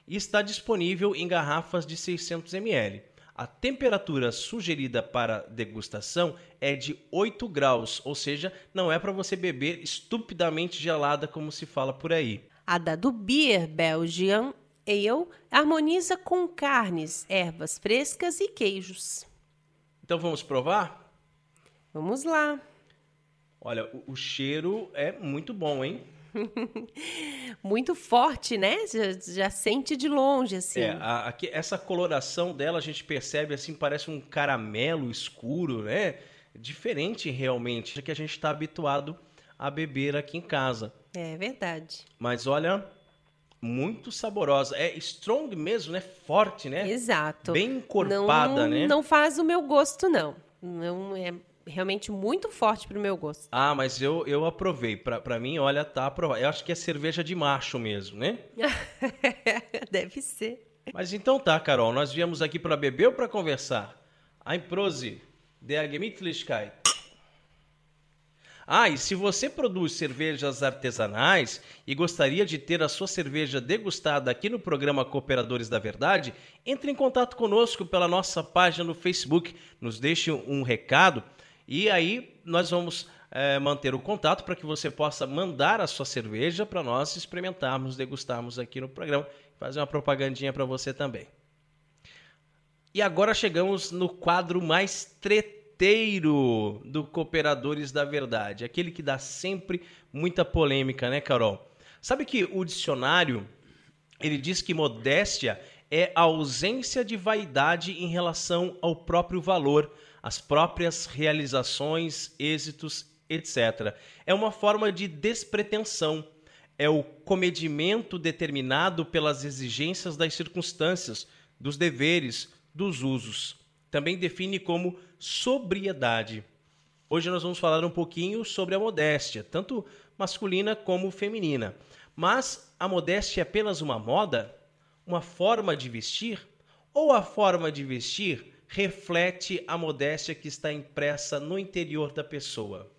e está disponível em garrafas de 600 ml. A temperatura sugerida para degustação é de 8 graus, ou seja, não é para você beber estupidamente gelada como se fala por aí. A da do Beer Belgian Ale harmoniza com carnes, ervas frescas e queijos. Então vamos provar? Vamos lá. Olha, o, o cheiro é muito bom, hein? Muito forte, né? Já, já, sente de longe, assim. É, a, a, essa coloração dela a gente percebe assim, parece um caramelo escuro, né? Diferente realmente que a gente está habituado a beber aqui em casa. É verdade. Mas olha, muito saborosa. É strong mesmo, né? Forte, né? Exato. Bem encorpada, não, né? Não faz o meu gosto, não. Não é realmente muito forte pro meu gosto. Ah, mas eu, eu aprovei. Pra, pra mim, olha, tá aprovado. Eu acho que é cerveja de macho mesmo, né? Deve ser. Mas então tá, Carol. Nós viemos aqui para beber ou para conversar? Ein Prosi, der Gemütlichkeit. Ah, e se você produz cervejas artesanais e gostaria de ter a sua cerveja degustada aqui no programa Cooperadores da Verdade, entre em contato conosco pela nossa página no Facebook, nos deixe um recado e aí nós vamos é, manter o contato para que você possa mandar a sua cerveja para nós experimentarmos, degustarmos aqui no programa, fazer uma propagandinha para você também. E agora chegamos no quadro mais treteiro do Cooperadores da Verdade, aquele que dá sempre muita polêmica, né, Carol? Sabe que o dicionário ele diz que modéstia é a ausência de vaidade em relação ao próprio valor as próprias realizações, êxitos, etc. É uma forma de despretensão, é o comedimento determinado pelas exigências das circunstâncias, dos deveres, dos usos. Também define como sobriedade. Hoje nós vamos falar um pouquinho sobre a modéstia, tanto masculina como feminina. Mas a modéstia é apenas uma moda? Uma forma de vestir? Ou a forma de vestir reflete a modéstia que está impressa no interior da pessoa.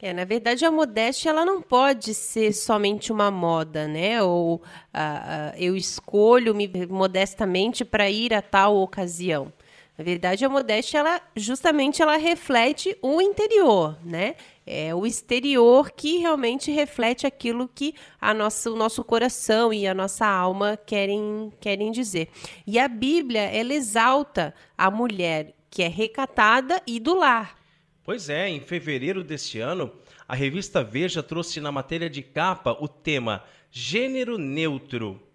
É, na verdade, a modéstia ela não pode ser somente uma moda, né? Ou uh, eu escolho-me modestamente para ir a tal ocasião. Na verdade, a modéstia, ela justamente ela reflete o interior, né? É o exterior que realmente reflete aquilo que a nossa, o nosso coração e a nossa alma querem, querem dizer. E a Bíblia, ela exalta a mulher que é recatada e do lar. Pois é, em fevereiro deste ano, a revista Veja trouxe na matéria de capa o tema Gênero Neutro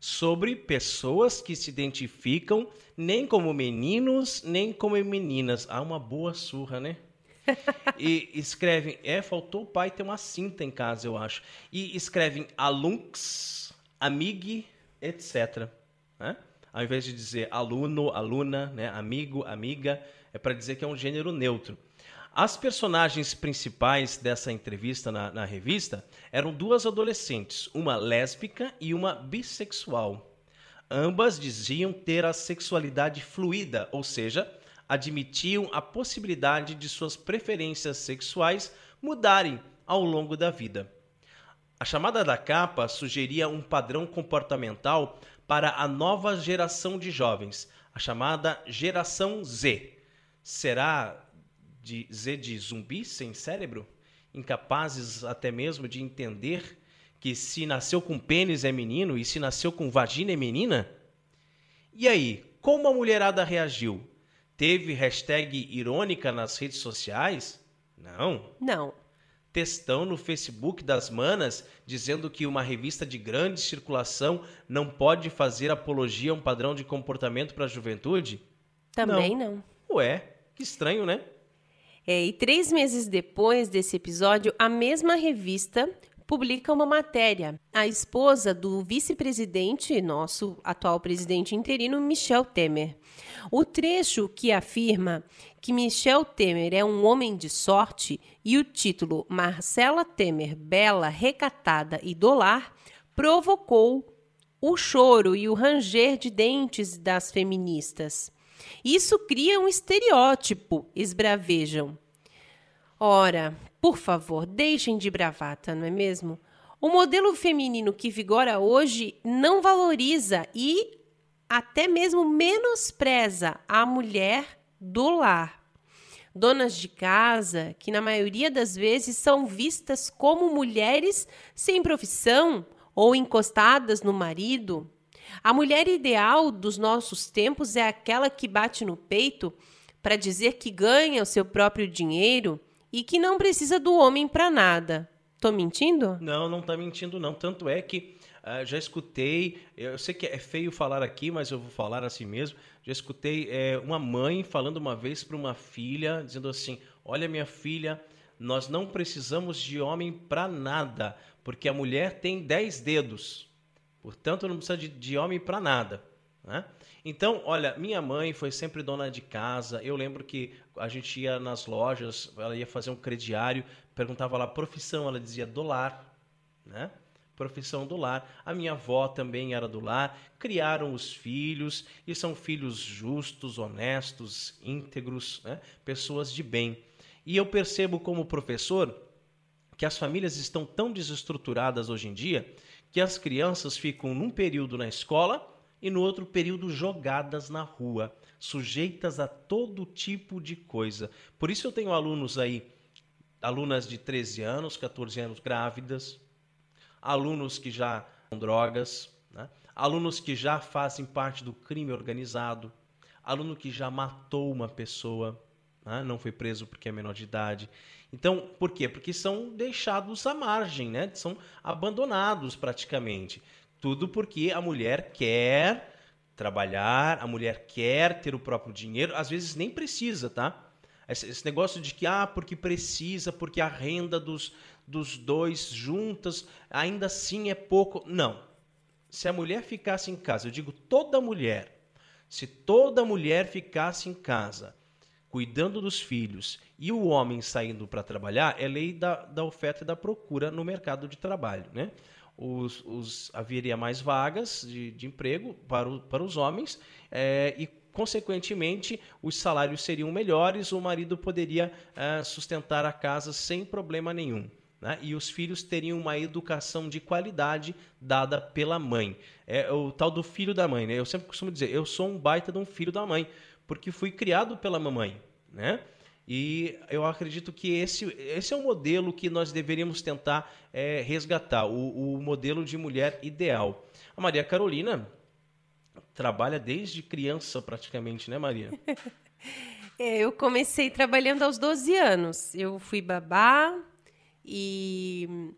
sobre pessoas que se identificam nem como meninos, nem como meninas. Há uma boa surra, né? e escrevem, é, faltou o pai ter uma cinta em casa, eu acho. E escrevem alunx, amig, etc. Né? Ao invés de dizer aluno, aluna, né? amigo, amiga, é para dizer que é um gênero neutro. As personagens principais dessa entrevista na, na revista eram duas adolescentes, uma lésbica e uma bissexual. Ambas diziam ter a sexualidade fluida, ou seja, admitiam a possibilidade de suas preferências sexuais mudarem ao longo da vida. A chamada da capa sugeria um padrão comportamental para a nova geração de jovens, a chamada geração Z. Será de Z de zumbi sem cérebro, incapazes até mesmo de entender que se nasceu com pênis é menino e se nasceu com vagina é menina? E aí, como a mulherada reagiu? Teve hashtag irônica nas redes sociais? Não. Não. Textão no Facebook das manas dizendo que uma revista de grande circulação não pode fazer apologia a um padrão de comportamento para a juventude? Também não. não. Ué, que estranho, né? É, e três meses depois desse episódio, a mesma revista publica uma matéria. A esposa do vice-presidente, nosso atual presidente interino, Michel Temer. O trecho que afirma que Michel Temer é um homem de sorte e o título Marcela Temer, bela, recatada e dolar, provocou o choro e o ranger de dentes das feministas. Isso cria um estereótipo, esbravejam. Ora, por favor, deixem de bravata, não é mesmo? O modelo feminino que vigora hoje não valoriza e até mesmo menospreza a mulher do lar. Donas de casa, que na maioria das vezes são vistas como mulheres sem profissão ou encostadas no marido, a mulher ideal dos nossos tempos é aquela que bate no peito para dizer que ganha o seu próprio dinheiro e que não precisa do homem para nada. Tô mentindo? Não, não tá mentindo não. Tanto é que uh, já escutei, eu sei que é feio falar aqui, mas eu vou falar assim mesmo. Já escutei é, uma mãe falando uma vez para uma filha, dizendo assim: Olha, minha filha, nós não precisamos de homem para nada, porque a mulher tem dez dedos. Portanto, não precisa de, de homem para nada. Né? Então, olha, minha mãe foi sempre dona de casa. Eu lembro que a gente ia nas lojas, ela ia fazer um crediário, perguntava lá profissão, ela dizia do lar, né? Profissão do lar. A minha avó também era do lar. Criaram os filhos e são filhos justos, honestos, íntegros, né? pessoas de bem. E eu percebo como professor que as famílias estão tão desestruturadas hoje em dia que as crianças ficam num período na escola e no outro período jogadas na rua, sujeitas a todo tipo de coisa. Por isso eu tenho alunos aí, alunas de 13 anos, 14 anos grávidas, alunos que já com drogas, né? alunos que já fazem parte do crime organizado, aluno que já matou uma pessoa, né? não foi preso porque é menor de idade. Então, por quê? Porque são deixados à margem, né? São abandonados praticamente. Tudo porque a mulher quer trabalhar, a mulher quer ter o próprio dinheiro, às vezes nem precisa, tá? Esse, negócio de que, ah, porque precisa, porque a renda dos, dos dois juntas ainda assim é pouco. Não. Se a mulher ficasse em casa, eu digo toda mulher, se toda mulher ficasse em casa cuidando dos filhos e o homem saindo para trabalhar, é lei da, da oferta e da procura no mercado de trabalho. Né? Os, os, haveria mais vagas de, de emprego para, o, para os homens é, e, consequentemente, os salários seriam melhores, o marido poderia é, sustentar a casa sem problema nenhum. né? e os filhos teriam uma educação de qualidade dada pela mãe. É o tal do filho da mãe. Né? Eu sempre costumo dizer, eu sou um baita de um filho da mãe, porque fui criado pela mamãe. Né? E eu acredito que esse, esse é o modelo que nós deveríamos tentar é, resgatar, o, o modelo de mulher ideal. A Maria Carolina trabalha desde criança praticamente, né, Maria? É, eu comecei trabalhando aos 12 anos. Eu fui babá e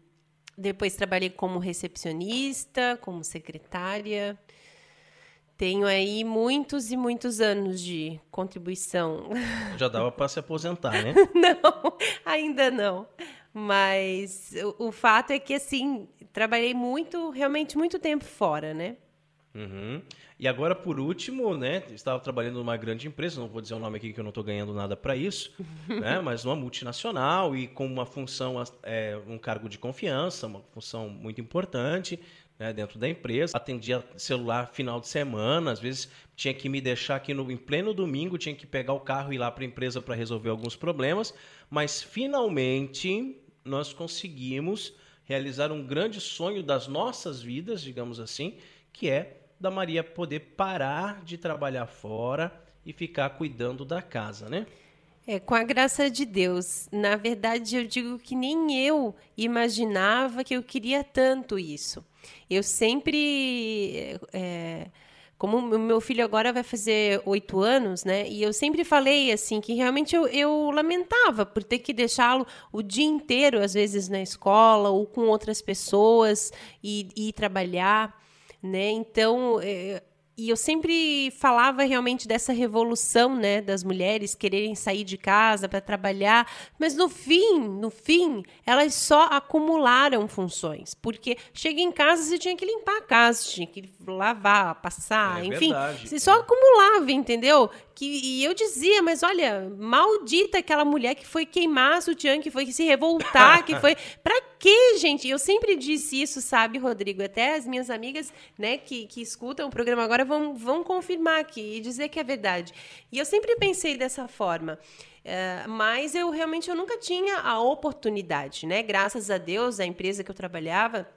depois trabalhei como recepcionista, como secretária. Tenho aí muitos e muitos anos de contribuição. Já dava para se aposentar, né? não, ainda não. Mas o, o, fato é que, assim, trabalhei muito, realmente muito tempo fora, né? Uhum. E agora, por último, né, estava trabalhando numa grande empresa, não vou dizer o nome aqui que eu não estou ganhando nada para isso, né, mas numa multinacional e com uma função, é, um cargo de confiança, uma função muito importante né, dentro da empresa. Atendia celular final de semana, às vezes tinha que me deixar aqui no, em pleno domingo, tinha que pegar o carro e ir lá para a empresa para resolver alguns problemas, mas finalmente nós conseguimos realizar um grande sonho das nossas vidas, digamos assim, que é da Maria poder parar de trabalhar fora e ficar cuidando da casa, né? É, com a graça de Deus. Na verdade, eu digo que nem eu imaginava que eu queria tanto isso. Eu sempre. É, como o meu filho agora vai fazer oito anos, né? E eu sempre falei assim que realmente eu, eu lamentava por ter que deixá-lo o dia inteiro, às vezes na escola ou com outras pessoas e, e trabalhar né? Então, é, e eu sempre falava realmente dessa revolução, né, das mulheres quererem sair de casa para trabalhar, mas no fim, no fim, elas só acumularam funções, porque chega em casa você tinha que limpar a casa, tinha que lavar, passar, é enfim, verdade. você só acumulava, entendeu? Que, e eu dizia, mas olha, maldita aquela mulher que foi queimar sutiã, que foi se revoltar, que foi. Pra quê, gente? Eu sempre disse isso, sabe, Rodrigo? Até as minhas amigas, né, que, que escutam o programa agora vão, vão confirmar aqui e dizer que é verdade. E eu sempre pensei dessa forma. Uh, mas eu realmente eu nunca tinha a oportunidade, né? Graças a Deus, a empresa que eu trabalhava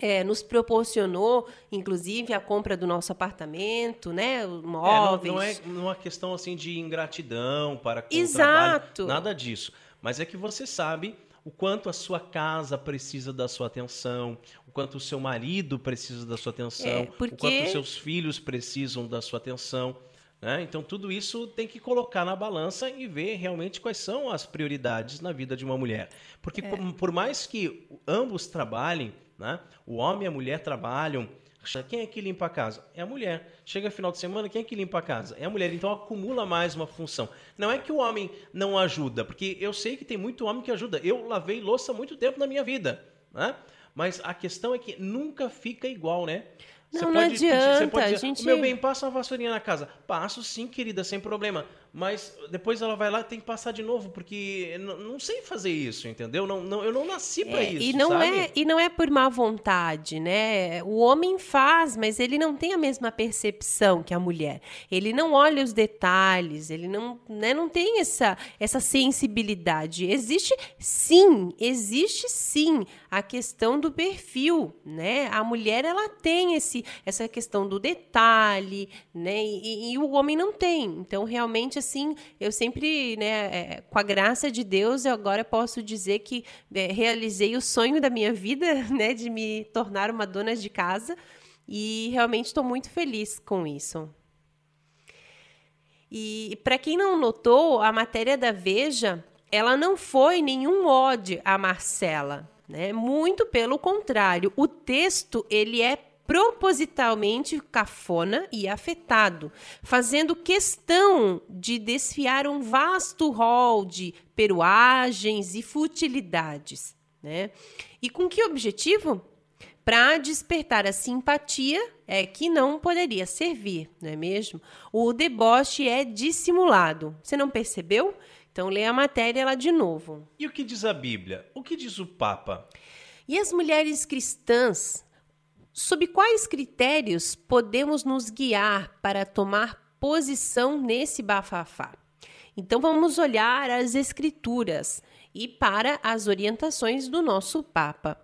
é, nos proporcionou, inclusive, a compra do nosso apartamento, né? Móveis. É, não, não, é uma questão assim de ingratidão para com Exato. o trabalho, nada disso. Mas é que você sabe o quanto a sua casa precisa da sua atenção, o quanto o seu marido precisa da sua atenção, é, porque... o quanto os seus filhos precisam da sua atenção. Né? Então, tudo isso tem que colocar na balança e ver realmente quais são as prioridades na vida de uma mulher. Porque, é. por, por mais que ambos trabalhem, né? O homem e a mulher trabalham. Quem é que limpa a casa? É a mulher. Chega final de semana, quem é que limpa a casa? É a mulher. Então acumula mais uma função. Não é que o homem não ajuda, porque eu sei que tem muito homem que ajuda. Eu lavei louça muito tempo na minha vida, né? Mas a questão é que nunca fica igual, né? Não, você não pode adianta. Pedir, você pode dizer, gente... meu bem, passa uma vassourinha na casa. Passo sim, querida, sem problema mas depois ela vai lá e tem que passar de novo, porque não sei fazer isso, entendeu? Não, não, eu não nasci para é, isso, e não sabe? É, e não é por má vontade, né? O homem faz, mas ele não tem a mesma percepção que a mulher. Ele não olha os detalhes, ele não, né, não tem essa, essa sensibilidade. Existe sim, existe sim a questão do perfil, né? A mulher, ela tem esse, essa questão do detalhe, né? E, e o homem não tem. Então, realmente, assim, eu sempre, né, é, com a graça de Deus, eu agora posso dizer que é, realizei o sonho da minha vida, né, de me tornar uma dona de casa e realmente estou muito feliz com isso. E para quem não notou, a matéria da Veja, ela não foi nenhum ode a Marcela, né? Muito pelo contrário, o texto ele é propositalmente cafona e afetado, fazendo questão de desfiar um vasto rol de peruagens e futilidades. Né? E com que objetivo? Para despertar a simpatia é que não poderia servir, não é mesmo? O deboche é dissimulado. Você não percebeu? Então lê a matéria lá de novo. E o que diz a Bíblia? O que diz o Papa? E as mulheres cristãs Sob quais critérios podemos nos guiar para tomar posição nesse bafafá? Então vamos olhar as escrituras e para as orientações do nosso Papa.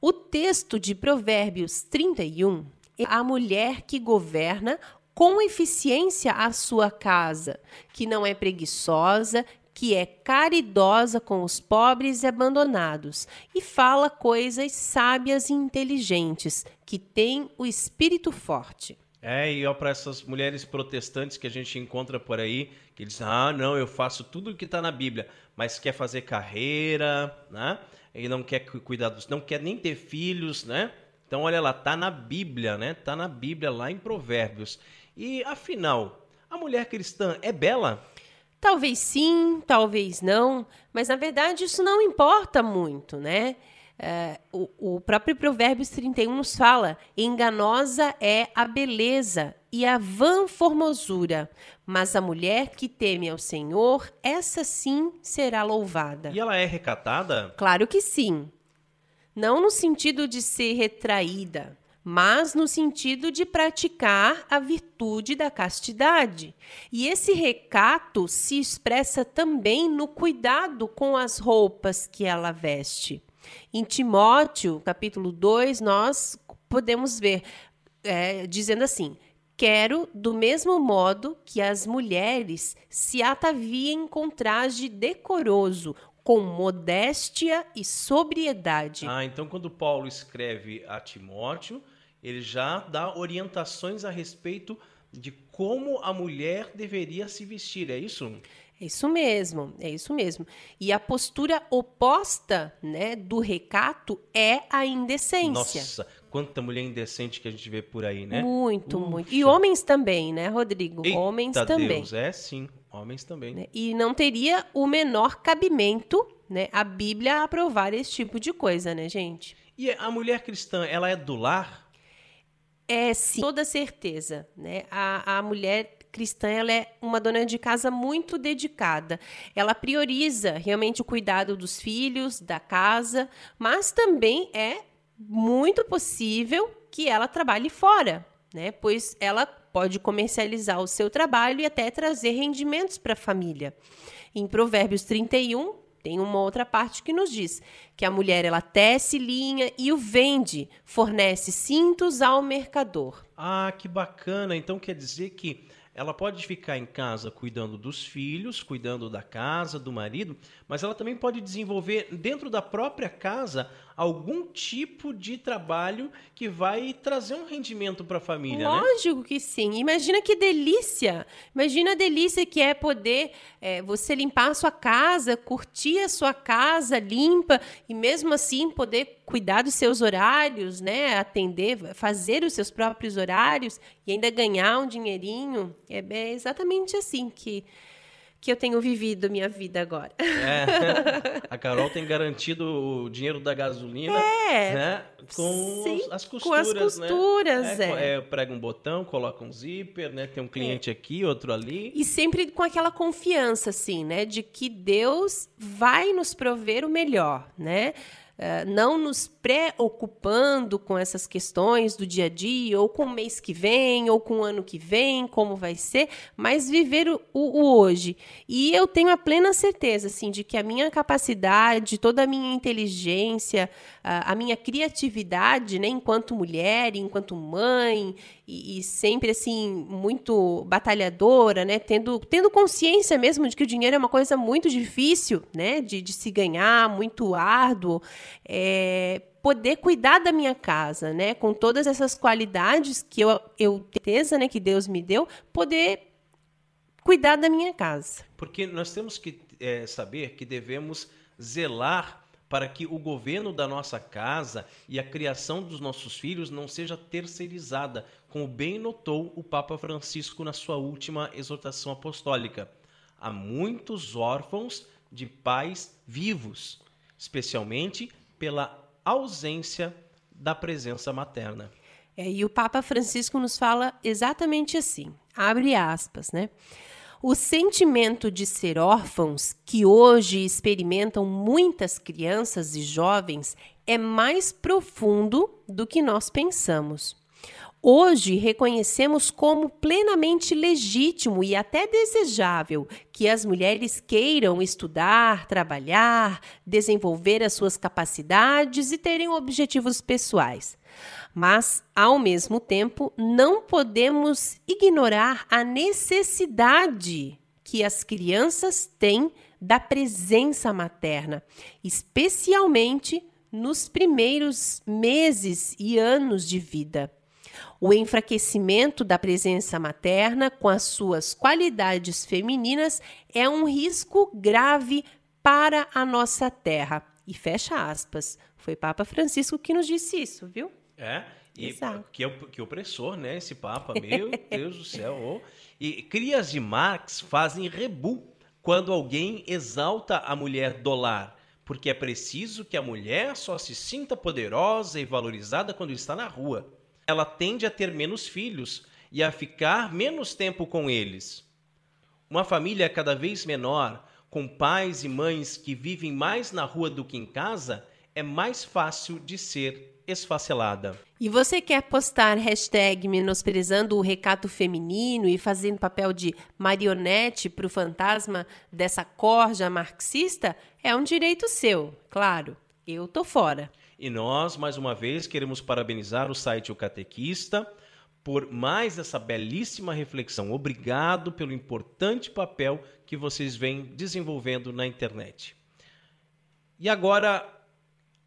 O texto de Provérbios 31 é a mulher que governa com eficiência a sua casa, que não é preguiçosa, que é caridosa com os pobres e abandonados, e fala coisas sábias e inteligentes, que tem o espírito forte. É, e ó, para essas mulheres protestantes que a gente encontra por aí, que dizem, ah, não, eu faço tudo o que está na Bíblia, mas quer fazer carreira, né? E não quer cuidar dos. não quer nem ter filhos, né? Então, olha lá, tá na Bíblia, né? Tá na Bíblia, lá em Provérbios. E afinal, a mulher cristã é bela? Talvez sim, talvez não, mas na verdade isso não importa muito, né? É, o, o, próprio Provérbios 31 nos fala: enganosa é a beleza e a vã formosura, mas a mulher que teme ao Senhor, essa sim será louvada. E ela é recatada? Claro que sim. Não no sentido de ser retraída, mas no sentido de praticar a virtude da castidade. E esse recato se expressa também no cuidado com as roupas que ela veste. Em Timóteo, capítulo 2, nós podemos ver é, dizendo assim: Quero, do mesmo modo que as mulheres se ataviem com traje decoroso, com modéstia e sobriedade. Ah, então quando Paulo escreve a Timóteo, ele já dá orientações a respeito de como a mulher deveria se vestir, é isso? É isso mesmo, é isso mesmo. E a postura oposta, né, do recato é a indecência. Nossa, quanta mulher indecente que a gente vê por aí, né? Muito, Uxa. muito. E homens também, né, Rodrigo? Eita homens Deus, também. É sim, homens também. Né? E não teria o menor cabimento, né, a Bíblia aprovar esse tipo de coisa, né, gente? E a mulher cristã, ela é do lar? É, sim, toda certeza. Né? A, a mulher cristã ela é uma dona de casa muito dedicada. Ela prioriza realmente o cuidado dos filhos, da casa, mas também é muito possível que ela trabalhe fora, né? Pois ela pode comercializar o seu trabalho e até trazer rendimentos para a família. Em Provérbios 31, tem uma outra parte que nos diz que a mulher ela tece linha e o vende, fornece cintos ao mercador. Ah, que bacana! Então quer dizer que ela pode ficar em casa cuidando dos filhos, cuidando da casa, do marido, mas ela também pode desenvolver dentro da própria casa algum tipo de trabalho que vai trazer um rendimento para a família, né? Lógico né? que sim. Imagina que delícia! Imagina a delícia que é poder é, você limpar a sua casa, curtir a sua casa limpa e mesmo assim poder cuidar dos seus horários, né? Atender, fazer os seus próprios horários e ainda ganhar um dinheirinho. É, é exatamente assim que que eu tenho vivido minha vida agora. É, a Carol tem garantido o dinheiro da gasolina é, né, com sim, as costuras. Com as costuras, né? é. é. Prega um botão, coloca um zíper, né? Tem um cliente é. aqui, outro ali. E sempre com aquela confiança, assim, né? De que Deus vai nos prover o melhor, né? Uh, não nos preocupando com essas questões do dia a dia, ou com o mês que vem, ou com o ano que vem, como vai ser, mas viver o, o hoje. E eu tenho a plena certeza, assim, de que a minha capacidade, toda a minha inteligência, a, a minha criatividade, né, enquanto mulher, enquanto mãe, e, e, sempre, assim, muito batalhadora, né, tendo, tendo consciência mesmo de que o dinheiro é uma coisa muito difícil, né, de, de se ganhar, muito árduo, é, poder cuidar da minha casa, né? Com todas essas qualidades que eu, eu certeza, né, que Deus me deu, poder cuidar da minha casa. Porque nós temos que é, saber que devemos zelar para que o governo da nossa casa e a criação dos nossos filhos não seja terceirizada, como bem notou o Papa Francisco na sua última exortação apostólica. Há muitos órfãos de pais vivos, especialmente pela ausência da presença materna. É, e o Papa Francisco nos fala exatamente assim, abre aspas, né? O sentimento de ser órfãos, que hoje experimentam muitas crianças e jovens, é mais profundo do que nós pensamos. Hoje reconhecemos como plenamente legítimo e até desejável que as mulheres queiram estudar, trabalhar, desenvolver as suas capacidades e terem objetivos pessoais. Mas, ao mesmo tempo, não podemos ignorar a necessidade que as crianças têm da presença materna, especialmente nos primeiros meses e anos de vida. O enfraquecimento da presença materna com as suas qualidades femininas é um risco grave para a nossa terra. E fecha aspas. Foi Papa Francisco que nos disse isso, viu? É, e que, que opressor, né? Esse Papa, meu Deus do céu. Oh. E crias de Marx fazem rebu quando alguém exalta a mulher do lar, porque é preciso que a mulher só se sinta poderosa e valorizada quando está na rua ela tende a ter menos filhos e a ficar menos tempo com eles. Uma família cada vez menor, com pais e mães que vivem mais na rua do que em casa, é mais fácil de ser esfacelada. E você quer postar hashtag menosprezando o recato feminino e fazendo papel de marionete para o fantasma dessa corja marxista? É um direito seu, claro. Eu tô fora. E nós, mais uma vez, queremos parabenizar o site O Catequista por mais essa belíssima reflexão. Obrigado pelo importante papel que vocês vêm desenvolvendo na internet. E agora,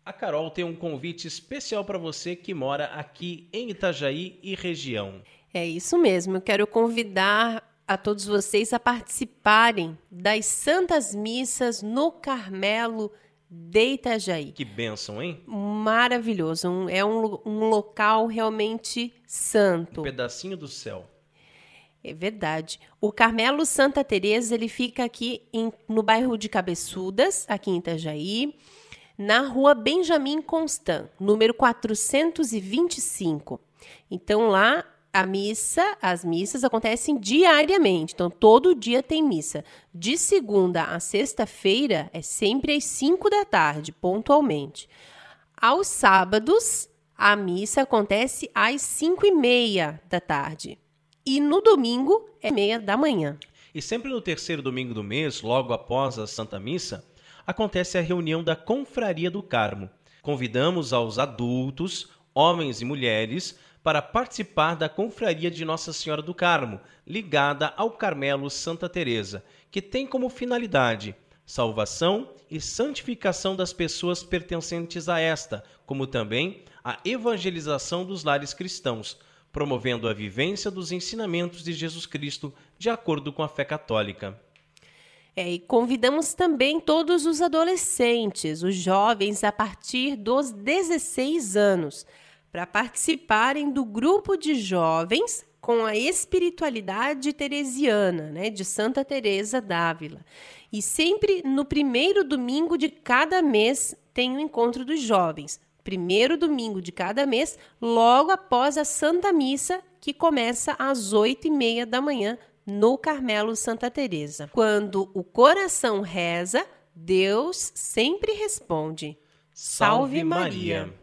a Carol tem um convite especial para você que mora aqui em Itajaí e região. É isso mesmo. Eu quero convidar a todos vocês a participarem das Santas Missas no Carmelo de Itajaí. Que bênção, hein? Maravilhoso. Um, é um, um local realmente santo. Um pedacinho do céu. É verdade. O Carmelo Santa Teresa ele fica aqui em, no bairro de Cabeçudas, aqui em Itajaí, na rua Benjamin Constant, número 425. Então lá a missa, as missas acontecem diariamente, então todo dia tem missa. De segunda a sexta-feira é sempre às 5 da tarde, pontualmente. Aos sábados, a missa acontece às 5 e meia da tarde. E no domingo é meia da manhã. E sempre no terceiro domingo do mês, logo após a Santa Missa, acontece a reunião da Confraria do Carmo. Convidamos aos adultos, homens e mulheres, para participar da confraria de Nossa Senhora do Carmo, ligada ao Carmelo Santa Teresa, que tem como finalidade salvação e santificação das pessoas pertencentes a esta, como também a evangelização dos lares cristãos, promovendo a vivência dos ensinamentos de Jesus Cristo de acordo com a fé católica. É, e convidamos também todos os adolescentes, os jovens a partir dos 16 anos, para participarem do grupo de jovens com a espiritualidade teresiana, né, de Santa Teresa d'Ávila. E sempre no primeiro domingo de cada mês tem o um encontro dos jovens. Primeiro domingo de cada mês, logo após a Santa Missa, que começa às oito e meia da manhã no Carmelo Santa Teresa. Quando o coração reza, Deus sempre responde. Salve, Salve Maria.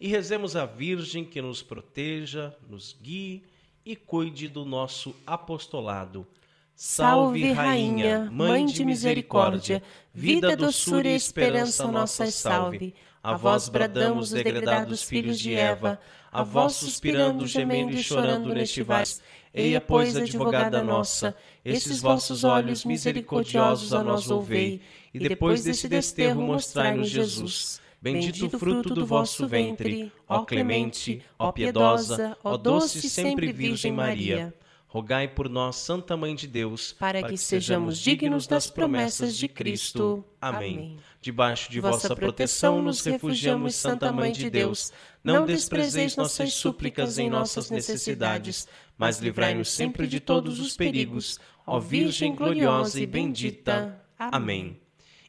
E rezemos a Virgem que nos proteja, nos guie e cuide do nosso apostolado. Salve, Rainha, Mãe de misericórdia, vida, doçura e esperança nossa salve. A vós bradamos os degredados filhos de Eva, a vós suspirando, gemendo e chorando neste vaz. Eia, pois, advogada nossa, esses vossos olhos misericordiosos a nós ouvei, e depois desse desterro mostrai-nos Jesus. Bendito o fruto do vosso ventre, ó clemente, ó piedosa, ó doce sempre Virgem Maria. Rogai por nós, Santa Mãe de Deus, para, que, sejamos dignos das promessas de Cristo. Amém. Debaixo de vossa proteção nos refugiamos, Santa Mãe de Deus. Não desprezeis nossas súplicas em nossas necessidades, mas livrai-nos sempre de todos os perigos. Ó Virgem gloriosa e bendita. Amém.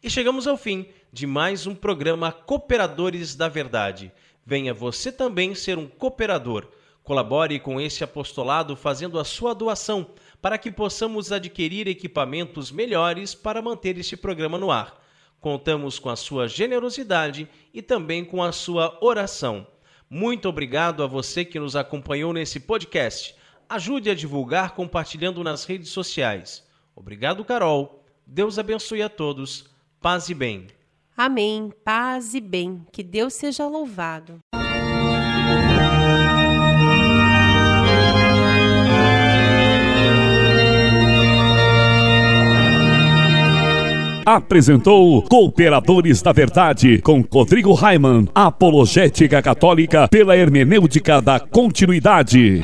E chegamos ao fim de mais um programa Cooperadores da Verdade. Venha você também ser um cooperador. Colabore com esse apostolado fazendo a sua doação para que possamos adquirir equipamentos melhores para manter este programa no ar. Contamos com a sua generosidade e também com a sua oração. Muito obrigado a você que nos acompanhou nesse podcast. Ajude a divulgar compartilhando nas redes sociais. Obrigado, Carol. Deus abençoe a todos. Paz e bem. Amém. Paz e bem. Que Deus seja louvado. Apresentou Cooperadores da Verdade com Rodrigo Raiman, Apologética Católica pela Hermenêutica da Continuidade.